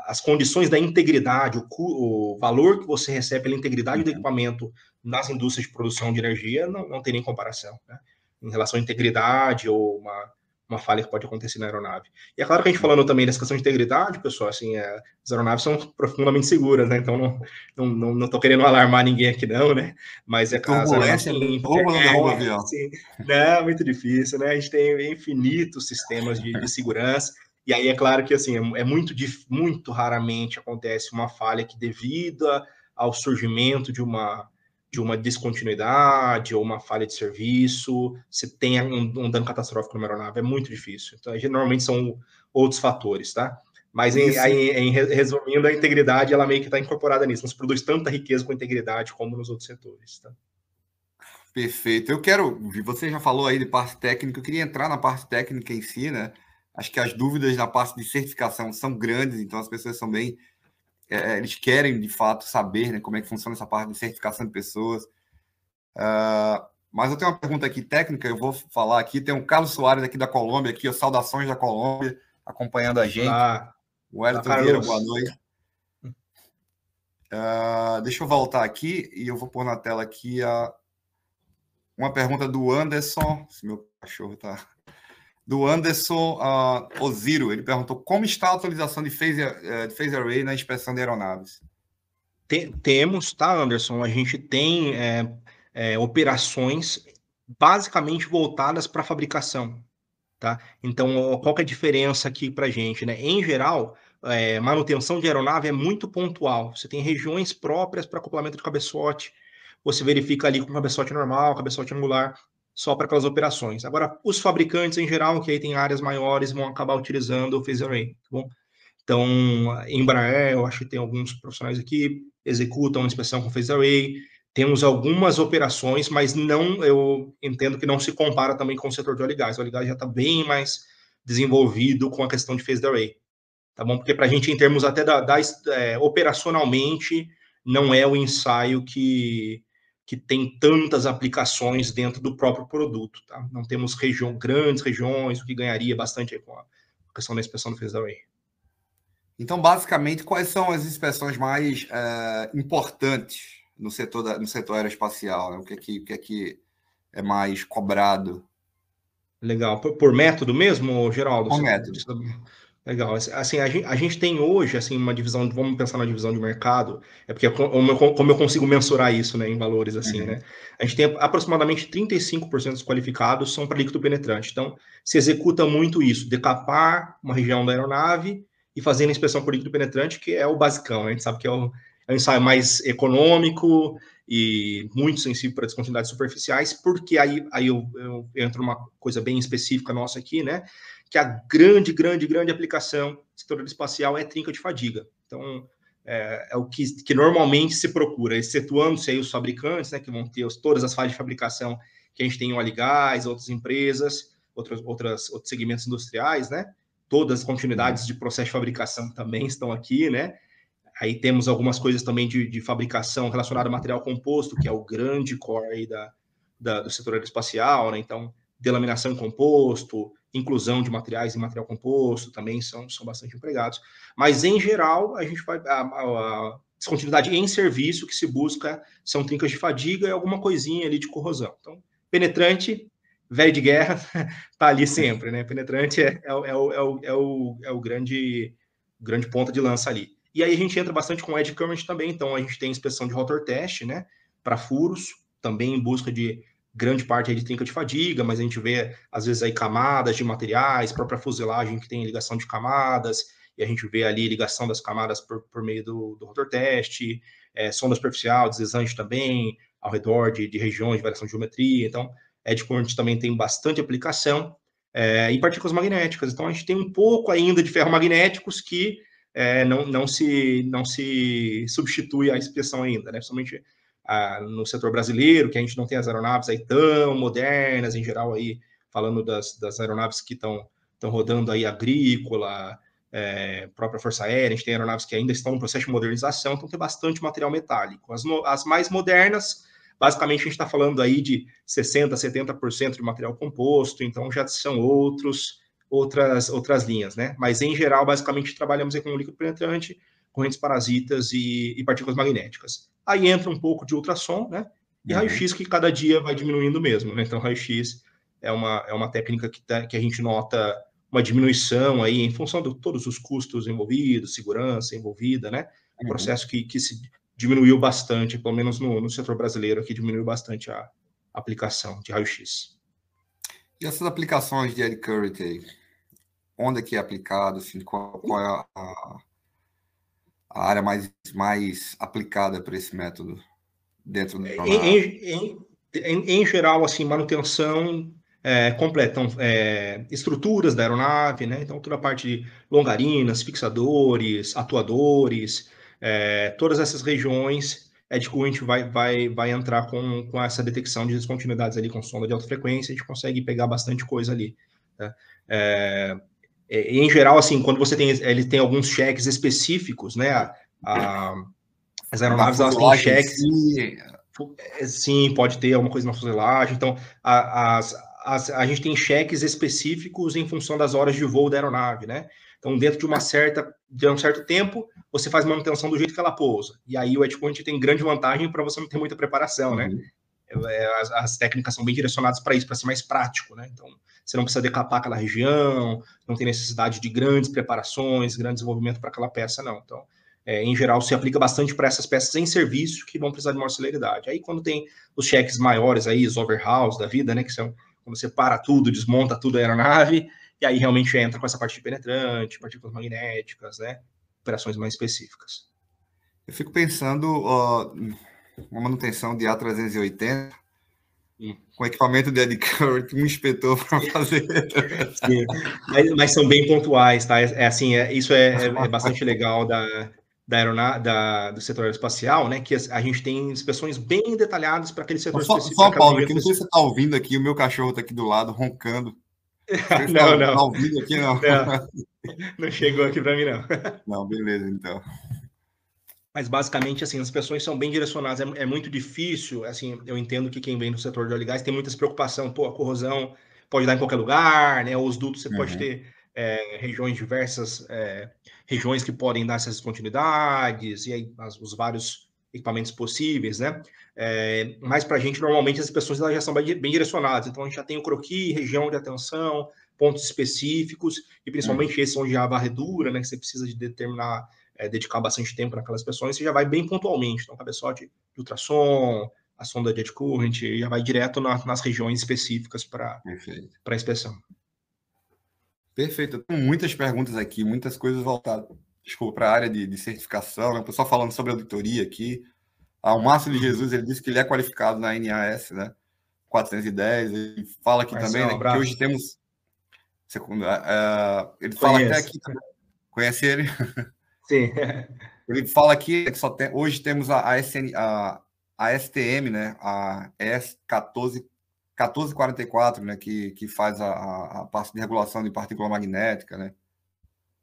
as condições da integridade, o, o, valor que você recebe pela integridade do uhum. equipamento nas indústrias de produção de energia não, não tem nem comparação, né? Em relação à integridade ou uma, uma falha que pode acontecer na aeronave. E é claro que a gente falando também dessa questão de integridade, pessoal, assim, é, as aeronaves são profundamente seguras, né? Então não, não, não, não tô querendo alarmar ninguém aqui não, né? Mas é claro, turbulência, assim, é, é. Assim, não, muito difícil, né? A gente tem infinitos sistemas de, de segurança e aí é claro que assim é, é muito muito raramente acontece uma falha que devido ao surgimento de uma de uma descontinuidade ou uma falha de serviço, você tenha um, um dano catastrófico numa aeronave, é muito difícil. Então, normalmente são outros fatores, tá? Mas, em, em, em, resumindo, a integridade ela meio que está incorporada nisso. Não se produz tanta riqueza com integridade como nos outros setores. Tá? Perfeito. Eu quero. Você já falou aí de parte técnica, eu queria entrar na parte técnica em si, né? Acho que as dúvidas na parte de certificação são grandes, então as pessoas são bem. É, eles querem, de fato, saber né, como é que funciona essa parte de certificação de pessoas. Uh, mas eu tenho uma pergunta aqui técnica, eu vou falar aqui. Tem um Carlos Soares aqui da Colômbia, aqui, ó, saudações da Colômbia, acompanhando a gente. Ah, o Wellington Vieira, boa noite. Uh, deixa eu voltar aqui e eu vou pôr na tela aqui a, uma pergunta do Anderson. Se meu cachorro tá. Do Anderson uh, Oziro. Ele perguntou como está a atualização de phase, uh, de phase array na inspeção de aeronaves. Tem, temos, tá, Anderson? A gente tem é, é, operações basicamente voltadas para fabricação. Tá? Então, qual é a diferença aqui para a gente? Né? Em geral, é, manutenção de aeronave é muito pontual. Você tem regiões próprias para acoplamento de cabeçote, você verifica ali com cabeçote normal, cabeçote angular, só para aquelas operações. Agora, os fabricantes em geral, que aí tem áreas maiores, vão acabar utilizando o phase array, tá bom? Então, Embraer, eu acho que tem alguns profissionais aqui, executam inspeção com phase array, temos algumas operações, mas não, eu entendo que não se compara também com o setor de óleo e gás. O óleo e gás já está bem mais desenvolvido com a questão de phase array tá bom? Porque para a gente, em termos até da, da é, operacionalmente, não é o ensaio que, que tem tantas aplicações dentro do próprio produto, tá? Não temos região, grandes regiões, o que ganharia bastante com a questão da inspeção do phase array. Então, basicamente, quais são as inspeções mais é, importantes no setor, da, no setor aeroespacial? Né? O, que é que, o que é que é mais cobrado? Legal. Por, por método mesmo, Geraldo? Por método. Legal. Assim, a gente, a gente, tem hoje, assim, uma divisão, vamos pensar na divisão de mercado, é porque é como eu, consigo mensurar isso, né, em valores, assim, uhum. né? A gente tem aproximadamente 35% dos qualificados são para líquido penetrante. Então, se executa muito isso, decapar uma região da aeronave e fazendo inspeção por líquido penetrante, que é o basicão, né? A gente sabe que é o, é o ensaio mais econômico e muito sensível para descontinuidades superficiais, porque aí, aí eu, eu entro numa coisa bem específica nossa aqui, né? Que a grande, grande, grande aplicação setor espacial é trinca de fadiga. Então, é, é o que, que, normalmente se procura, excetuando-se aí os fabricantes, né, que vão ter os, todas as fases de fabricação que a gente tem em óleo e gás, outras empresas, outras, outras, outros segmentos industriais, né? Todas as continuidades de processo de fabricação também estão aqui, né? Aí temos algumas coisas também de, de fabricação relacionada a material composto, que é o grande core aí da, da do setor aeroespacial, né? Então, delaminação em composto, inclusão de materiais em material composto também são, são bastante empregados. Mas, em geral, a gente vai. A, a, descontinuidade em serviço que se busca são trincas de fadiga e alguma coisinha ali de corrosão. Então, penetrante, velho de guerra, está ali sempre, né? Penetrante é, é, é, o, é, o, é, o, é o grande, grande ponta de lança ali. E aí a gente entra bastante com edge current também, então a gente tem inspeção de rotor test, né? Para furos, também em busca de grande parte de trinca de fadiga, mas a gente vê, às vezes, aí camadas de materiais, própria fuselagem que tem ligação de camadas, e a gente vê ali ligação das camadas por, por meio do, do rotor teste, é, sonda superficial, deslizante também, ao redor de, de regiões de variação de geometria. Então, Current também tem bastante aplicação. É, e partículas magnéticas. Então, a gente tem um pouco ainda de ferromagnéticos que é, não, não, se, não se substitui à inspeção ainda, né? Principalmente no setor brasileiro, que a gente não tem as aeronaves aí tão modernas, em geral aí, falando das, das aeronaves que estão rodando aí agrícola, é, própria Força Aérea, a gente tem aeronaves que ainda estão no processo de modernização, então tem bastante material metálico. As, as mais modernas, basicamente a gente está falando aí de 60%, 70% de material composto, então já são outros, outras, outras linhas, né? Mas em geral, basicamente, trabalhamos com líquido penetrante, correntes parasitas e, e partículas magnéticas. Aí entra um pouco de ultrassom, né? E uhum. raio-x que cada dia vai diminuindo mesmo, né? Então, raio-x é uma, é uma técnica que, tá, que a gente nota uma diminuição aí em função de todos os custos envolvidos, segurança envolvida, né? Um uhum. processo que, que se diminuiu bastante, pelo menos no, no setor brasileiro aqui, diminuiu bastante a aplicação de raio-x. E essas aplicações de Ed Curry, onde é que é aplicado? Assim, qual, qual é a, a área mais, mais aplicada para esse método dentro do em, em, em, geral, assim, manutenção, é, completam é, estruturas da aeronave, né? Então, toda a parte de longarinas, fixadores, atuadores, é, todas essas regiões é de que a gente vai, vai, vai entrar com, com essa detecção de descontinuidades ali com sonda de alta frequência, a gente consegue pegar bastante coisa ali. Tá? É, é, em geral, assim, quando você tem, ele tem alguns cheques específicos, né? A, a, as aeronaves elas têm cheques. Sim. É, sim, pode ter alguma coisa na fuselagem. Então, a, as, as, a gente tem cheques específicos em função das horas de voo da aeronave, né? Então, dentro de uma certa, de um certo tempo, você faz manutenção do jeito que ela pousa. E aí o edgepoint tem grande vantagem para você não ter muita preparação, né? uhum. né? É, as, as, técnicas são bem direcionadas para isso, para ser mais prático, né? Então, você não precisa decapar aquela região, não tem necessidade de grandes preparações, grande desenvolvimento para aquela peça, não. Então, é, em geral, se aplica bastante para essas peças em serviço que vão precisar de maior celeridade. Aí, quando tem os cheques maiores aí, os overhauls da vida, né, que são quando você para tudo, desmonta tudo a aeronave, e aí realmente entra com essa parte de penetrante, partículas magnéticas, né? Operações mais específicas. Eu fico pensando, ó, uma manutenção de A380 hum. Com equipamento de Eddy Current, um inspetor para fazer. Sim, mas, mas, são bem pontuais, tá? É, é assim, é, isso é, é, é bastante legal da, da, aeronave, da do setor aeroespacial, né? Que a gente tem inspeções bem detalhadas para aquele setor só, específico. Só, Paulo, que não sei se você está ouvindo aqui, o meu cachorro está aqui do lado, roncando. não, não. Tá ouvindo aqui, não. Não, não chegou aqui para mim, não. Não, beleza, então. Mas basicamente, assim, as pessoas são bem direcionadas. É, é, muito difícil, assim, eu entendo que quem vem do setor de óleo e gás tem muitas preocupações. Pô, a corrosão pode dar em qualquer lugar, né? Os dutos você uhum. pode ter é, regiões diversas, é, regiões que podem dar essas continuidades, e aí as, os vários equipamentos possíveis, né? É, mas para a gente, normalmente, as pessoas já são bem, bem, direcionadas. Então, a gente já tem o croqui, região de atenção, pontos específicos, e principalmente uhum. esses onde há varredura, né? Que você precisa de determinar, é, dedicar bastante tempo naquelas pessoas, você já vai bem pontualmente. Então, cabeçote de ultrassom, a sonda de current, já vai direto na, nas regiões específicas para a inspeção. Perfeito. Tenho muitas perguntas aqui, muitas coisas voltadas para a área de, de certificação, né? o pessoal falando sobre auditoria aqui. Ah, o Márcio de Jesus ele disse que ele é qualificado na NAS, né? 410. Ele fala aqui também né, que hoje temos. Segundo, uh, ele fala até aqui. Conhece ele? Sim. ele fala aqui que só tem, hoje temos a, a, SN, a, a STM, né? A S14 1444, né, que, que faz a, a parte de regulação de partícula magnética, né?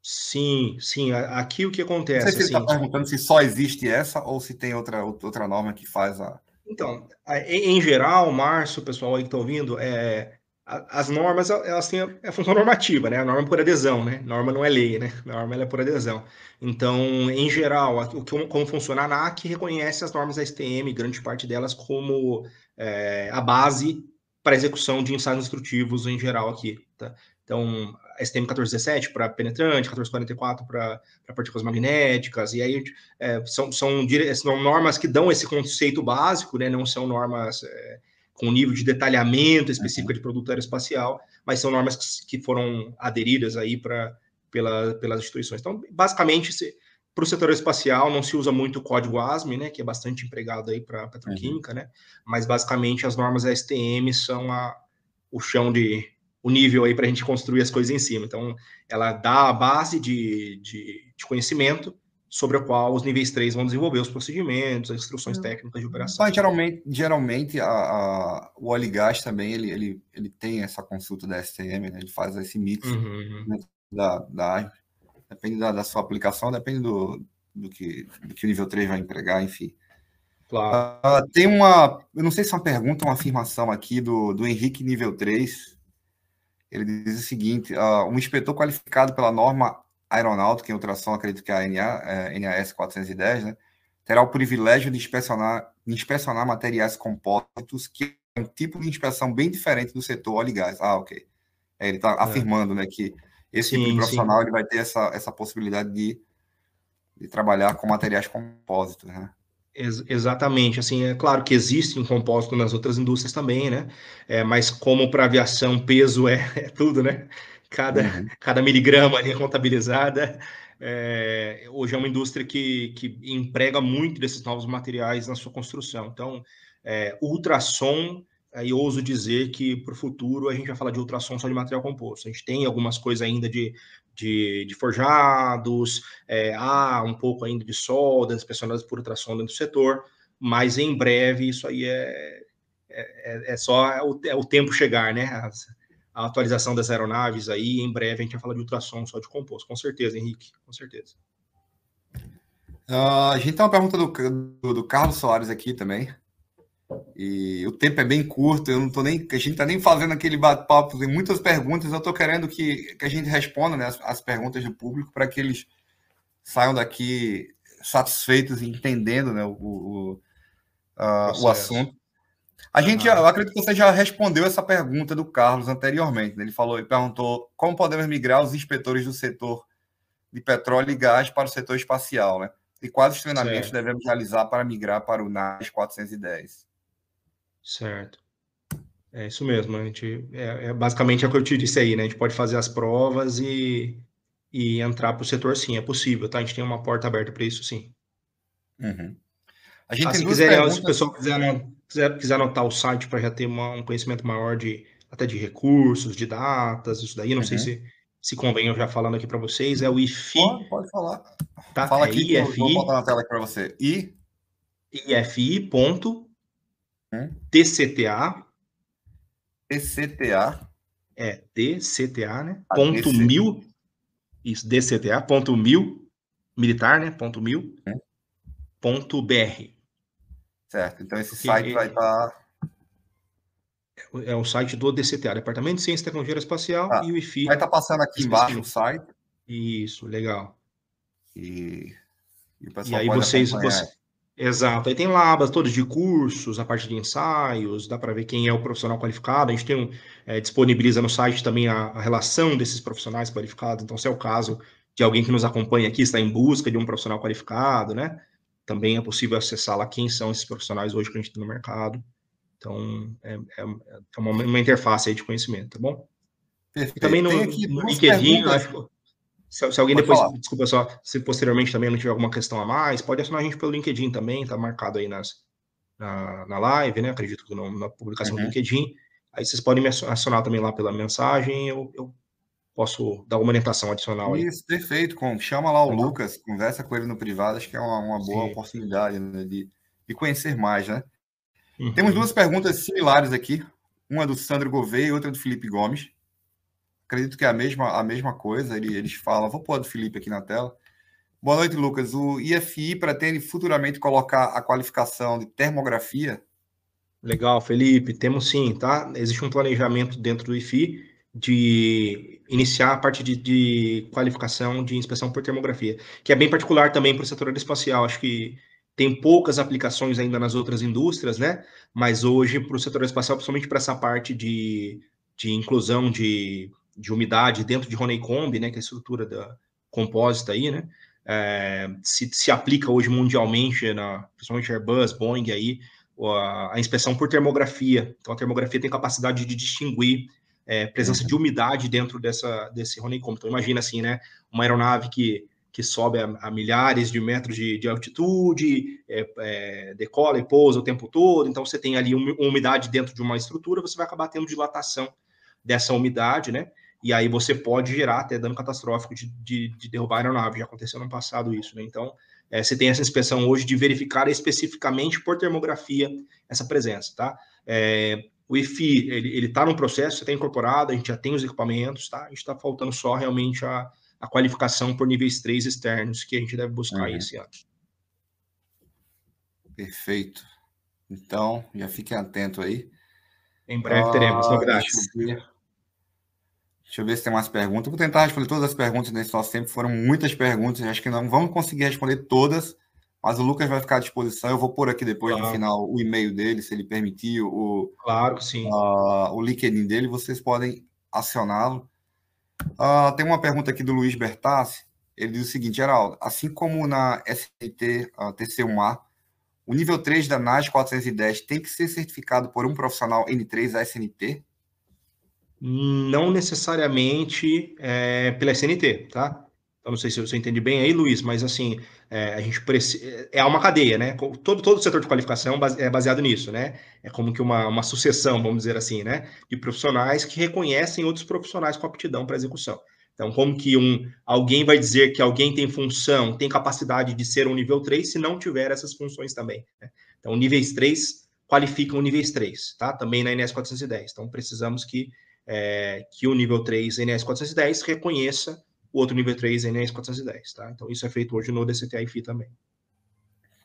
Sim, sim. Aqui o que acontece. Não sei se ele está assim, perguntando se só existe essa ou se tem outra, outra norma que faz a. Então, em, geral, Márcio, pessoal aí que está ouvindo, é, as normas elas têm a, a, função normativa, né? A norma é por adesão, né? A norma não é lei, né? A norma é por adesão. Então, em geral, o que, como funciona a ANAC reconhece as normas da STM, grande parte delas, como é, a base para execução de ensaios instrutivos em geral aqui. Tá? Então, STM 1417 para penetrante, 1444 para partículas magnéticas, e aí é, são, são, são, normas que dão esse conceito básico, né? não são normas é, com nível de detalhamento específico de produto aeroespacial, mas são normas que, foram aderidas aí para pela, pelas instituições. Então, basicamente, para o setor espacial não se usa muito o código ASME, né, que é bastante empregado aí para petroquímica, uhum. né? Mas basicamente as normas STM são a, o chão de o nível aí para a gente construir as coisas em cima. Então, ela dá a base de, de, de conhecimento sobre a qual os níveis 3 vão desenvolver os procedimentos, as instruções uhum. técnicas de operação. Mas, geralmente, geralmente a, a, o óleo e gás também ele, ele, ele tem essa consulta da STM, né? ele faz esse mix uhum. né? da, da Depende da, da sua aplicação, depende do, do, que, do que o nível 3 vai empregar, enfim. Claro. Uh, tem uma, eu não sei se é uma pergunta ou uma afirmação aqui do, do Henrique nível 3. Ele diz o seguinte: uh, um inspetor qualificado pela norma aeronáutica em ultrassom, acredito que é a NA, é, NAS 410, né, terá o privilégio de inspecionar, de inspecionar materiais compósitos, que é um tipo de inspeção bem diferente do setor óleo e gás. Ah, ok. É, ele está é. afirmando né, que esse sim, tipo de profissional ele vai ter essa, essa possibilidade de, de trabalhar com materiais compósitos, né? Ex exatamente, assim, é claro que existe um compósito nas outras indústrias também, né? É, mas como para aviação peso é, é, tudo, né? Cada, uhum. cada miligrama ali contabilizada. É, hoje é uma indústria que, que emprega muito desses novos materiais na sua construção. Então, é, ultrassom aí ouso dizer que para o futuro a gente vai falar de ultrassom só de material composto. A gente tem algumas coisas ainda de, de, de forjados, é, há um pouco ainda de soldas inspecionadas por ultrassom dentro do setor, mas em breve isso aí é, é, é só o, é o tempo chegar, né? As, a atualização das aeronaves aí, em breve a gente vai falar de ultrassom só de composto, com certeza, Henrique, com certeza. Uh, a gente tem uma pergunta do, do, do, Carlos Soares aqui também. E o tempo é bem curto, eu não tô nem. A gente tá nem fazendo aquele bate-papo, tem muitas perguntas, eu tô querendo que, que a gente responda né, as, as perguntas do público para que eles saiam daqui satisfeitos e entendendo né, o, o, uh, o assunto. A gente, eu acredito que você já respondeu essa pergunta do Carlos anteriormente. Né? Ele falou, ele perguntou como podemos migrar os inspetores do setor de petróleo e gás para o setor espacial, né? E quais os treinamentos certo. devemos realizar para migrar para o NAS 410? Certo. É isso mesmo. A gente, é, é basicamente é o que eu te disse aí, né? A gente pode fazer as provas e, e entrar para o setor, sim, é possível, tá? A gente tem uma porta aberta para isso, sim. Uhum. A gente ah, se, quiser, perguntas... se o pessoal quiser quiser, quiser anotar o site para já ter uma, um conhecimento maior de até de recursos, de datas, isso daí, não uhum. sei se, se convém eu já falando aqui para vocês, é o IFI. Pode, pode falar. Tá? Fala é aqui, IFI, vou botar na tela aqui para você. I IFI ponto hum? TCTA TCTA é DCTA, né? Ah, ponto DC. mil isso DCTA ponto mil militar, né? Ponto mil hum? ponto BR Certo. Então esse site vai estar. Tá... É o site do DCTA, Departamento de Ciência e Tecnologia Espacial ah, e o IFI. Vai estar tá passando aqui embaixo o site. Isso, legal. E, e, e aí vocês, você... Exato. Aí tem lá abas todas de cursos, a parte de ensaios, dá para ver quem é o profissional qualificado. A gente tem um, é, disponibiliza no site também a, a, relação desses profissionais qualificados. Então, se é o caso de alguém que nos acompanha aqui, está em busca de um profissional qualificado, né? Também é possível acessar lá quem são esses profissionais hoje que a gente tem no mercado. Então, é, é, é uma, uma, interface aí de conhecimento, tá bom? Perfeito. E também no, no LinkedIn, acho, se, se, alguém pode depois, falar. desculpa só, se posteriormente também não tiver alguma questão a mais, pode acionar a gente pelo LinkedIn também, tá marcado aí nas, na, na live, né? Acredito que no, na publicação uhum. do LinkedIn. Aí vocês podem me acionar também lá pela mensagem, eu, eu posso dar uma orientação adicional aí. Isso, perfeito. Com, chama lá o tá Lucas, conversa com ele no privado, acho que é uma, uma boa Sim. oportunidade né, de, de conhecer mais, né? Uhum. Temos duas perguntas similares aqui, uma do Sandro Gouveia e outra do Felipe Gomes. Acredito que é a mesma, a mesma coisa, ele, eles falam, vou pôr do Felipe aqui na tela. Boa noite, Lucas. O IFI pretende futuramente colocar a qualificação de termografia? Legal, Felipe. Temos sim, tá? Existe um planejamento dentro do IFI de iniciar a parte de, de, qualificação de inspeção por termografia, que é bem particular também para o setor aeroespacial. Acho que tem poucas aplicações ainda nas outras indústrias, né? Mas hoje, para o setor aeroespacial, principalmente para essa parte de, de inclusão de, de umidade dentro de Honeycomb, né? Que é a estrutura da compósita aí, né? É, se, se aplica hoje mundialmente, na, principalmente Airbus, Boeing aí, a, a inspeção por termografia. Então, a termografia tem capacidade de distinguir é, presença uhum. de umidade dentro dessa, desse honeycomb. Então, imagina assim, né? Uma aeronave que, que sobe a, a milhares de metros de, de altitude, é, é, decola e pousa o tempo todo. Então, você tem ali uma umidade dentro de uma estrutura, você vai acabar tendo dilatação dessa umidade, né? E aí você pode gerar até dano catastrófico de, de, de derrubar a aeronave. Já aconteceu no passado isso, né? Então, é, você tem essa inspeção hoje de verificar especificamente por termografia essa presença, tá? É, o EFI, ele está no processo, está incorporado, a gente já tem os equipamentos, tá? A gente está faltando só realmente a, a qualificação por níveis 3 externos, que a gente deve buscar uhum. esse ano. Perfeito. Então, já fiquem atentos aí. Em breve teremos ah, novidades. Deixa eu, deixa eu ver se tem mais perguntas. vou tentar responder todas as perguntas nesse nosso tempo. Foram muitas perguntas, acho que não vamos conseguir responder todas, mas o Lucas vai ficar à disposição. Eu vou pôr aqui depois claro. no final o e-mail dele, se ele permitir, o, claro que sim. Uh, o LinkedIn dele, vocês podem acioná-lo. Uh, tem uma pergunta aqui do Luiz Bertassi. Ele diz o seguinte, Geraldo, assim como na SNT uh, TC1A, o nível 3 da NAS 410 tem que ser certificado por um profissional N3 ASNT? Não necessariamente é, pela SNT, tá? Então, não sei se você entende bem aí, Luiz, mas assim, é, a gente precisa. É uma cadeia, né? Todo, todo o setor de qualificação é baseado nisso, né? É como que uma, uma sucessão, vamos dizer assim, né? De profissionais que reconhecem outros profissionais com aptidão para execução. Então, como que um, alguém vai dizer que alguém tem função, tem capacidade de ser um nível 3 se não tiver essas funções também? Né? Então, níveis 3 qualificam níveis 3, tá? Também na INS 410. Então, precisamos que, é, que o nível 3 INS 410 reconheça o outro nível 3 é NS 410, tá? Então isso é feito hoje no DCTA IFI também.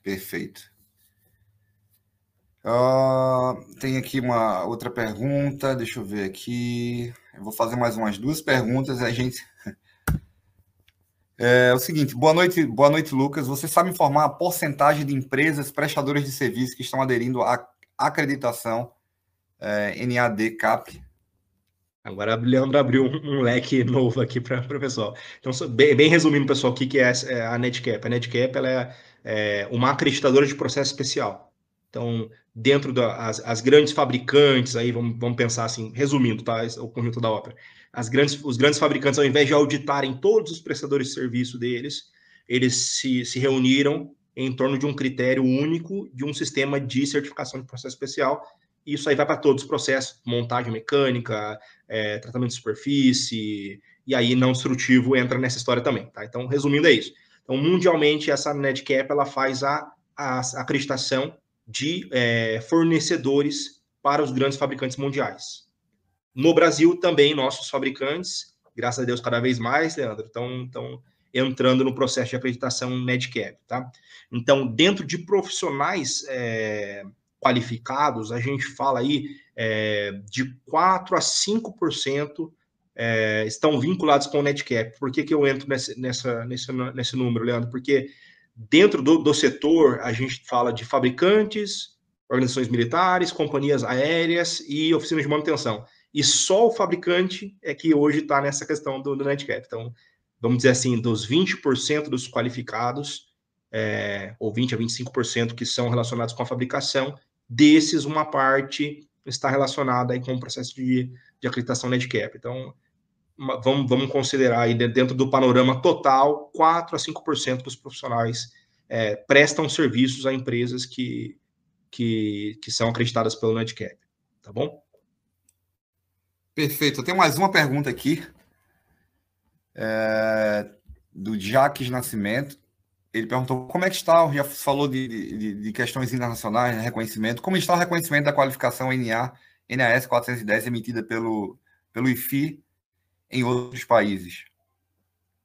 Perfeito. Uh, tem aqui uma outra pergunta, deixa eu ver aqui. Eu vou fazer mais umas duas perguntas a gente. É, é, o seguinte, boa noite, boa noite, Lucas. Você sabe informar a porcentagem de empresas prestadoras de serviço que estão aderindo à acreditação é, NAD CAP Agora o Leandro abriu um, um leque novo aqui para o pessoal. Então, bem, bem, resumindo, pessoal, o que, que é, é a NetCap? A NetCap ela é, é uma acreditadora de processo especial. Então, dentro das as grandes fabricantes, aí vamos, vamos pensar assim, resumindo, tá? O conjunto da ópera. As grandes, os grandes fabricantes, ao invés de auditarem todos os prestadores de serviço deles, eles se, se reuniram em torno de um critério único de um sistema de certificação de processo especial isso aí vai para todos os processos, montagem mecânica, é, tratamento de superfície, e aí não destrutivo entra nessa história também, tá? Então, resumindo, é isso. Então, mundialmente, essa NetCap, ela faz a, a acreditação de é, fornecedores para os grandes fabricantes mundiais. No Brasil, também, nossos fabricantes, graças a Deus, cada vez mais, Leandro, estão entrando no processo de acreditação NetCap, tá? Então, dentro de profissionais é, qualificados, a gente fala aí é, de 4 a 5% é, estão vinculados com o NetCap. Por que, que eu entro nesse, nessa, nesse, nesse número, Leandro? Porque dentro do, do setor, a gente fala de fabricantes, organizações militares, companhias aéreas e oficinas de manutenção. E só o fabricante é que hoje está nessa questão do, do NetCap. Então, vamos dizer assim, dos 20% dos qualificados, é, ou 20 a 25% que são relacionados com a fabricação, Desses, uma parte está relacionada aí com o processo de, de acreditação NEDCAP. Então, vamos, vamos considerar aí dentro do panorama total, 4 a 5% dos profissionais é, prestam serviços a empresas que, que, que são acreditadas pelo NEDCAP. Tá bom? Perfeito. Eu tenho mais uma pergunta aqui. É, do Jaques Nascimento ele perguntou como é que está, já falou de, de, de questões internacionais, né, reconhecimento, como está o reconhecimento da qualificação NA, NAS 410 emitida pelo, pelo IFI em outros países?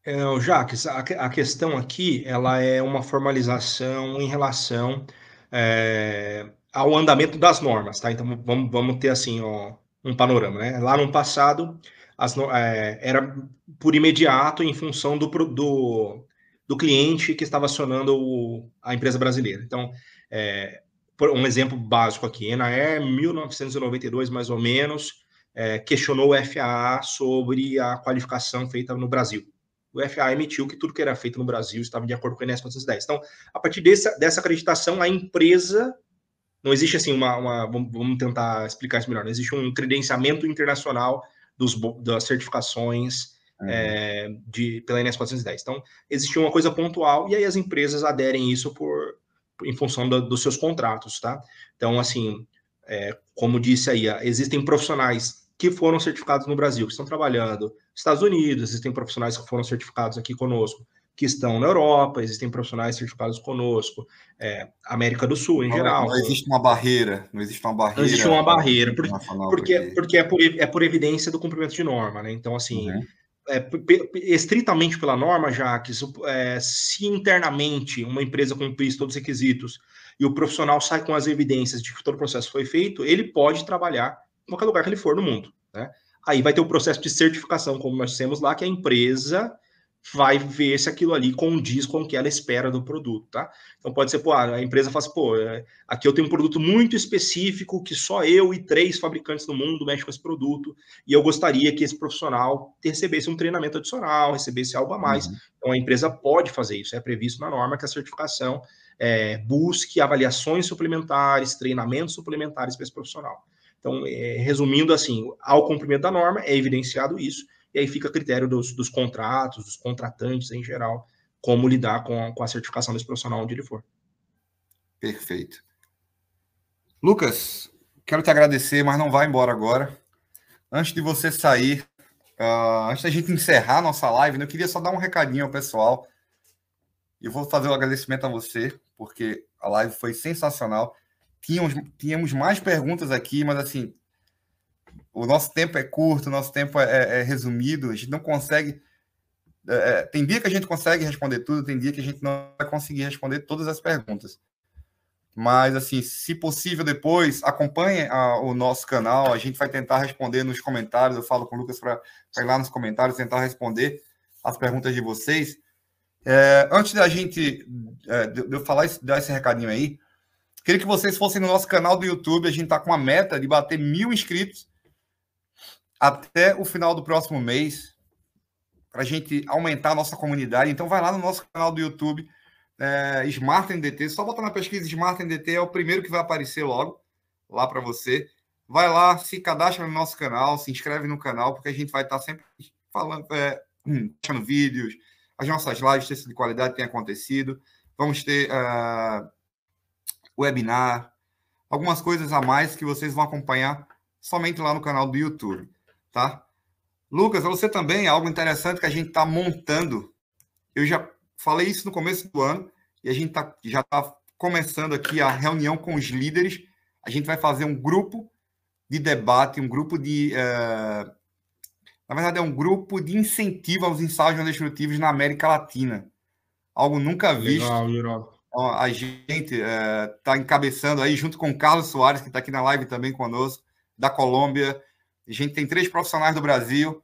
É, Jacques, a, a questão aqui ela é uma formalização em relação é, ao andamento das normas, tá? Então vamos, vamos ter assim ó, um panorama, né? Lá no passado as, é, era por imediato em função do, do do cliente que estava acionando o, a empresa brasileira. Então, é, um exemplo básico aqui, Enair, 1992, mais ou menos, é, questionou o FAA sobre a qualificação feita no Brasil. O FAA emitiu que tudo que era feito no Brasil estava de acordo com o INS 410. Então, a partir dessa, dessa acreditação, a empresa não existe assim uma, uma, vamos tentar explicar isso melhor. Não existe um credenciamento internacional dos, das certificações é, de, pela INS 410. Então, existia uma coisa pontual e aí as empresas aderem isso por, em função da, dos seus contratos, tá? Então, assim, é, como disse aí, existem profissionais que foram certificados no Brasil, que estão trabalhando nos Estados Unidos, existem profissionais que foram certificados aqui conosco, que estão na Europa, existem profissionais certificados conosco, é, América do Sul em não, geral. Não existe uma barreira, não existe uma barreira. Não existe uma barreira, porque, porque, porque é, por, é por evidência do cumprimento de norma, né? Então, assim, uhum é, estritamente pela norma, Jaques, é, se internamente uma empresa cumprir todos os requisitos e o profissional sai com as evidências de que todo o processo foi feito, ele pode trabalhar em qualquer lugar que ele for no mundo. Né? Aí vai ter o processo de certificação, como nós temos lá, que a empresa vai ver se aquilo ali condiz com o que ela espera do produto, tá? Então pode ser, pô, a empresa fala assim, pô, é, aqui eu tenho um produto muito específico que só eu e três fabricantes no mundo mexem com esse produto e eu gostaria que esse profissional recebesse um treinamento adicional, recebesse algo a mais. Uhum. Então a empresa pode fazer isso, é previsto na norma que a certificação é, busque avaliações suplementares, treinamentos suplementares para esse profissional. Então, é, resumindo assim, ao cumprimento da norma, é evidenciado isso, e aí fica a critério dos, dos contratos, dos contratantes em geral, como lidar com, com a certificação desse profissional onde ele for. Perfeito. Lucas, quero te agradecer, mas não vai embora agora. Antes de você sair, uh, antes da gente encerrar a nossa live, né, eu queria só dar um recadinho ao pessoal. Eu vou fazer o um agradecimento a você, porque a live foi sensacional. Tínhamos, tínhamos mais perguntas aqui, mas assim, o nosso tempo é curto, o nosso tempo é, é, é resumido, a gente não consegue. É, é, tem dia que a gente consegue responder tudo, tem dia que a gente não vai conseguir responder todas as perguntas. Mas, assim, se possível, depois acompanhe a, o nosso canal. A gente vai tentar responder nos comentários. Eu falo com o Lucas para ir lá nos comentários tentar responder as perguntas de vocês. É, antes da gente é, de, eu falar esse, dar esse recadinho aí, queria que vocês fossem no nosso canal do YouTube. A gente está com a meta de bater mil inscritos até o final do próximo mês para a gente aumentar a nossa comunidade. Então, vai lá no nosso canal do YouTube é, Smart NDT, só botar na pesquisa Smart NDT, é o primeiro que vai aparecer logo lá para você. Vai lá, se cadastra no nosso canal, se inscreve no canal, porque a gente vai estar tá sempre falando, é, hum, vídeos, as nossas lives texto de qualidade têm acontecido. Vamos ter uh, webinar, algumas coisas a mais que vocês vão acompanhar somente lá no canal do YouTube, tá? Lucas, você também, algo interessante que a gente está montando. Eu já Falei isso no começo do ano e a gente tá, já está começando aqui a reunião com os líderes. A gente vai fazer um grupo de debate, um grupo de. Uh, na verdade, é um grupo de incentivo aos ensaios não destrutivos na América Latina. Algo nunca visto. Legal, legal. A gente está uh, encabeçando aí, junto com o Carlos Soares, que está aqui na live também conosco, da Colômbia. A gente tem três profissionais do Brasil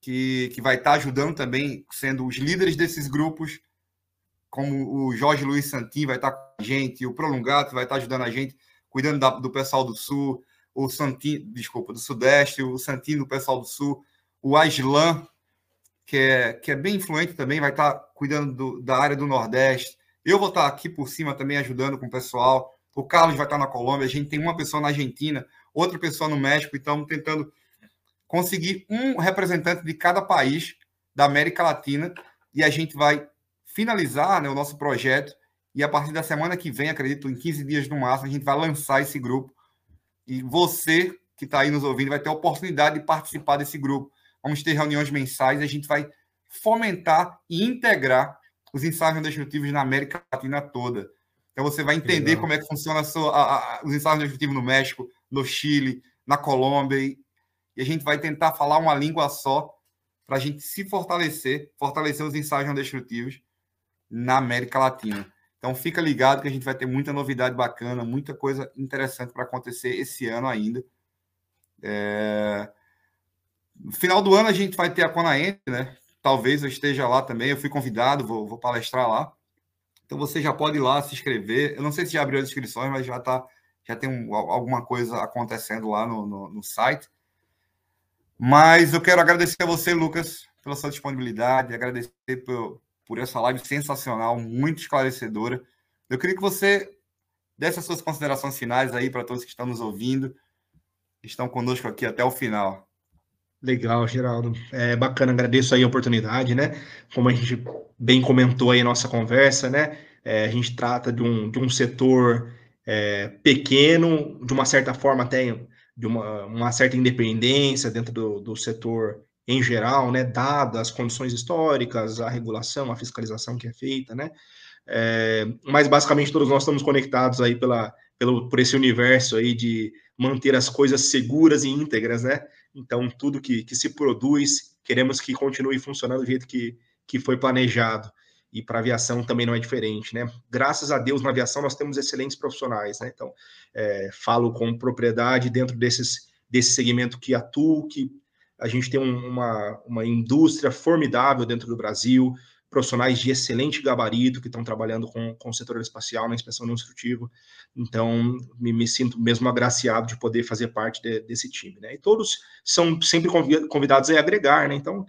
que, que vai estar ajudando também, sendo os líderes desses grupos, como o Jorge Luiz Santin vai estar com a gente, o Prolongato vai estar ajudando a gente, cuidando da, do pessoal do Sul, o Santin, desculpa, do Sudeste, o Santin do pessoal do Sul, o Aslan, que é, que é bem influente também, vai estar cuidando do, da área do Nordeste. Eu vou estar aqui por cima também ajudando com o pessoal. O Carlos vai estar na Colômbia, a gente tem uma pessoa na Argentina, outra pessoa no México, então tentando conseguir um representante de cada país da América Latina e a gente vai finalizar né, o nosso projeto e a partir da semana que vem, acredito, em 15 dias no máximo, a gente vai lançar esse grupo e você que está aí nos ouvindo vai ter a oportunidade de participar desse grupo. Vamos ter reuniões mensais e a gente vai fomentar e integrar os ensaios destrutivos na América Latina toda. Então você vai entender Legal. como é que funciona a sua, a, a, os ensaios destrutivos no México, no Chile, na Colômbia e, a gente vai tentar falar uma língua só para a gente se fortalecer, fortalecer os ensaios não destrutivos na América Latina. Então fica ligado que a gente vai ter muita novidade bacana, muita coisa interessante para acontecer esse ano ainda. É... No final do ano a gente vai ter a Conaente, né? Talvez eu esteja lá também. Eu fui convidado, vou, vou, palestrar lá. Então você já pode ir lá se inscrever. Eu não sei se já abriu as inscrições, mas já tá, já tem um, alguma coisa acontecendo lá no, no, no site. Mas eu quero agradecer a você, Lucas, pela sua disponibilidade, agradecer por, por essa live sensacional, muito esclarecedora. Eu queria que você desse as suas considerações finais aí para todos que estão nos ouvindo, que estão conosco aqui até o final. Legal, Geraldo. É bacana, agradeço aí a oportunidade, né? Como a gente bem comentou aí nossa conversa, né? É, a gente trata de um, de um setor é, pequeno, de uma certa forma até de uma, uma certa independência dentro do, do setor em geral, né, dadas as condições históricas, a regulação, a fiscalização que é feita, né, é, mas basicamente todos nós estamos conectados aí pela, pelo, por esse universo aí de manter as coisas seguras e íntegras, né, então tudo que, que se produz, queremos que continue funcionando do jeito que, que foi planejado, e para a aviação também não é diferente, né? Graças a Deus na aviação nós temos excelentes profissionais, né? Então, é, falo com propriedade dentro desses, desse segmento que atuo, que a gente tem uma, uma indústria formidável dentro do Brasil, profissionais de excelente gabarito que estão trabalhando com, com o setor espacial na inspeção não. Então, me, me, sinto mesmo agraciado de poder fazer parte de, desse time, né? E todos são sempre convidados a agregar, né? Então,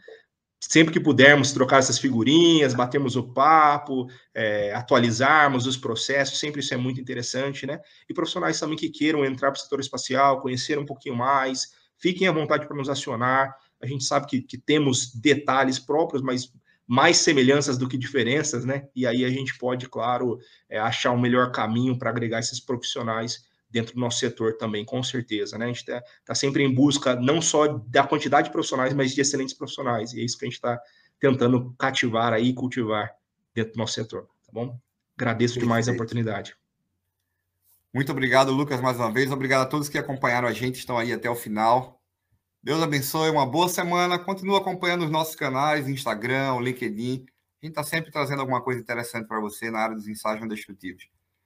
sempre que pudermos trocar essas figurinhas, batermos o papo, é, atualizarmos os processos, sempre isso é muito interessante, né? E profissionais também que queiram entrar para o setor espacial, conhecer um pouquinho mais, fiquem à vontade para nos acionar. A gente sabe que, que temos detalhes próprios, mas mais semelhanças do que diferenças, né? E aí a gente pode, claro, é, achar um melhor caminho para agregar esses profissionais dentro do nosso setor também, com certeza, né? A gente está tá sempre em busca não só da quantidade de profissionais, mas de excelentes profissionais, e é isso que a gente está tentando cativar aí, cultivar dentro do nosso setor, tá bom? Agradeço Perfeito. demais a oportunidade. Muito obrigado, Lucas, mais uma vez. Obrigado a todos que acompanharam a gente, estão aí até o final. Deus abençoe, uma boa semana. Continua acompanhando os nossos canais, Instagram, LinkedIn. A gente está sempre trazendo alguma coisa interessante para você na área dos ensaios destrutivos.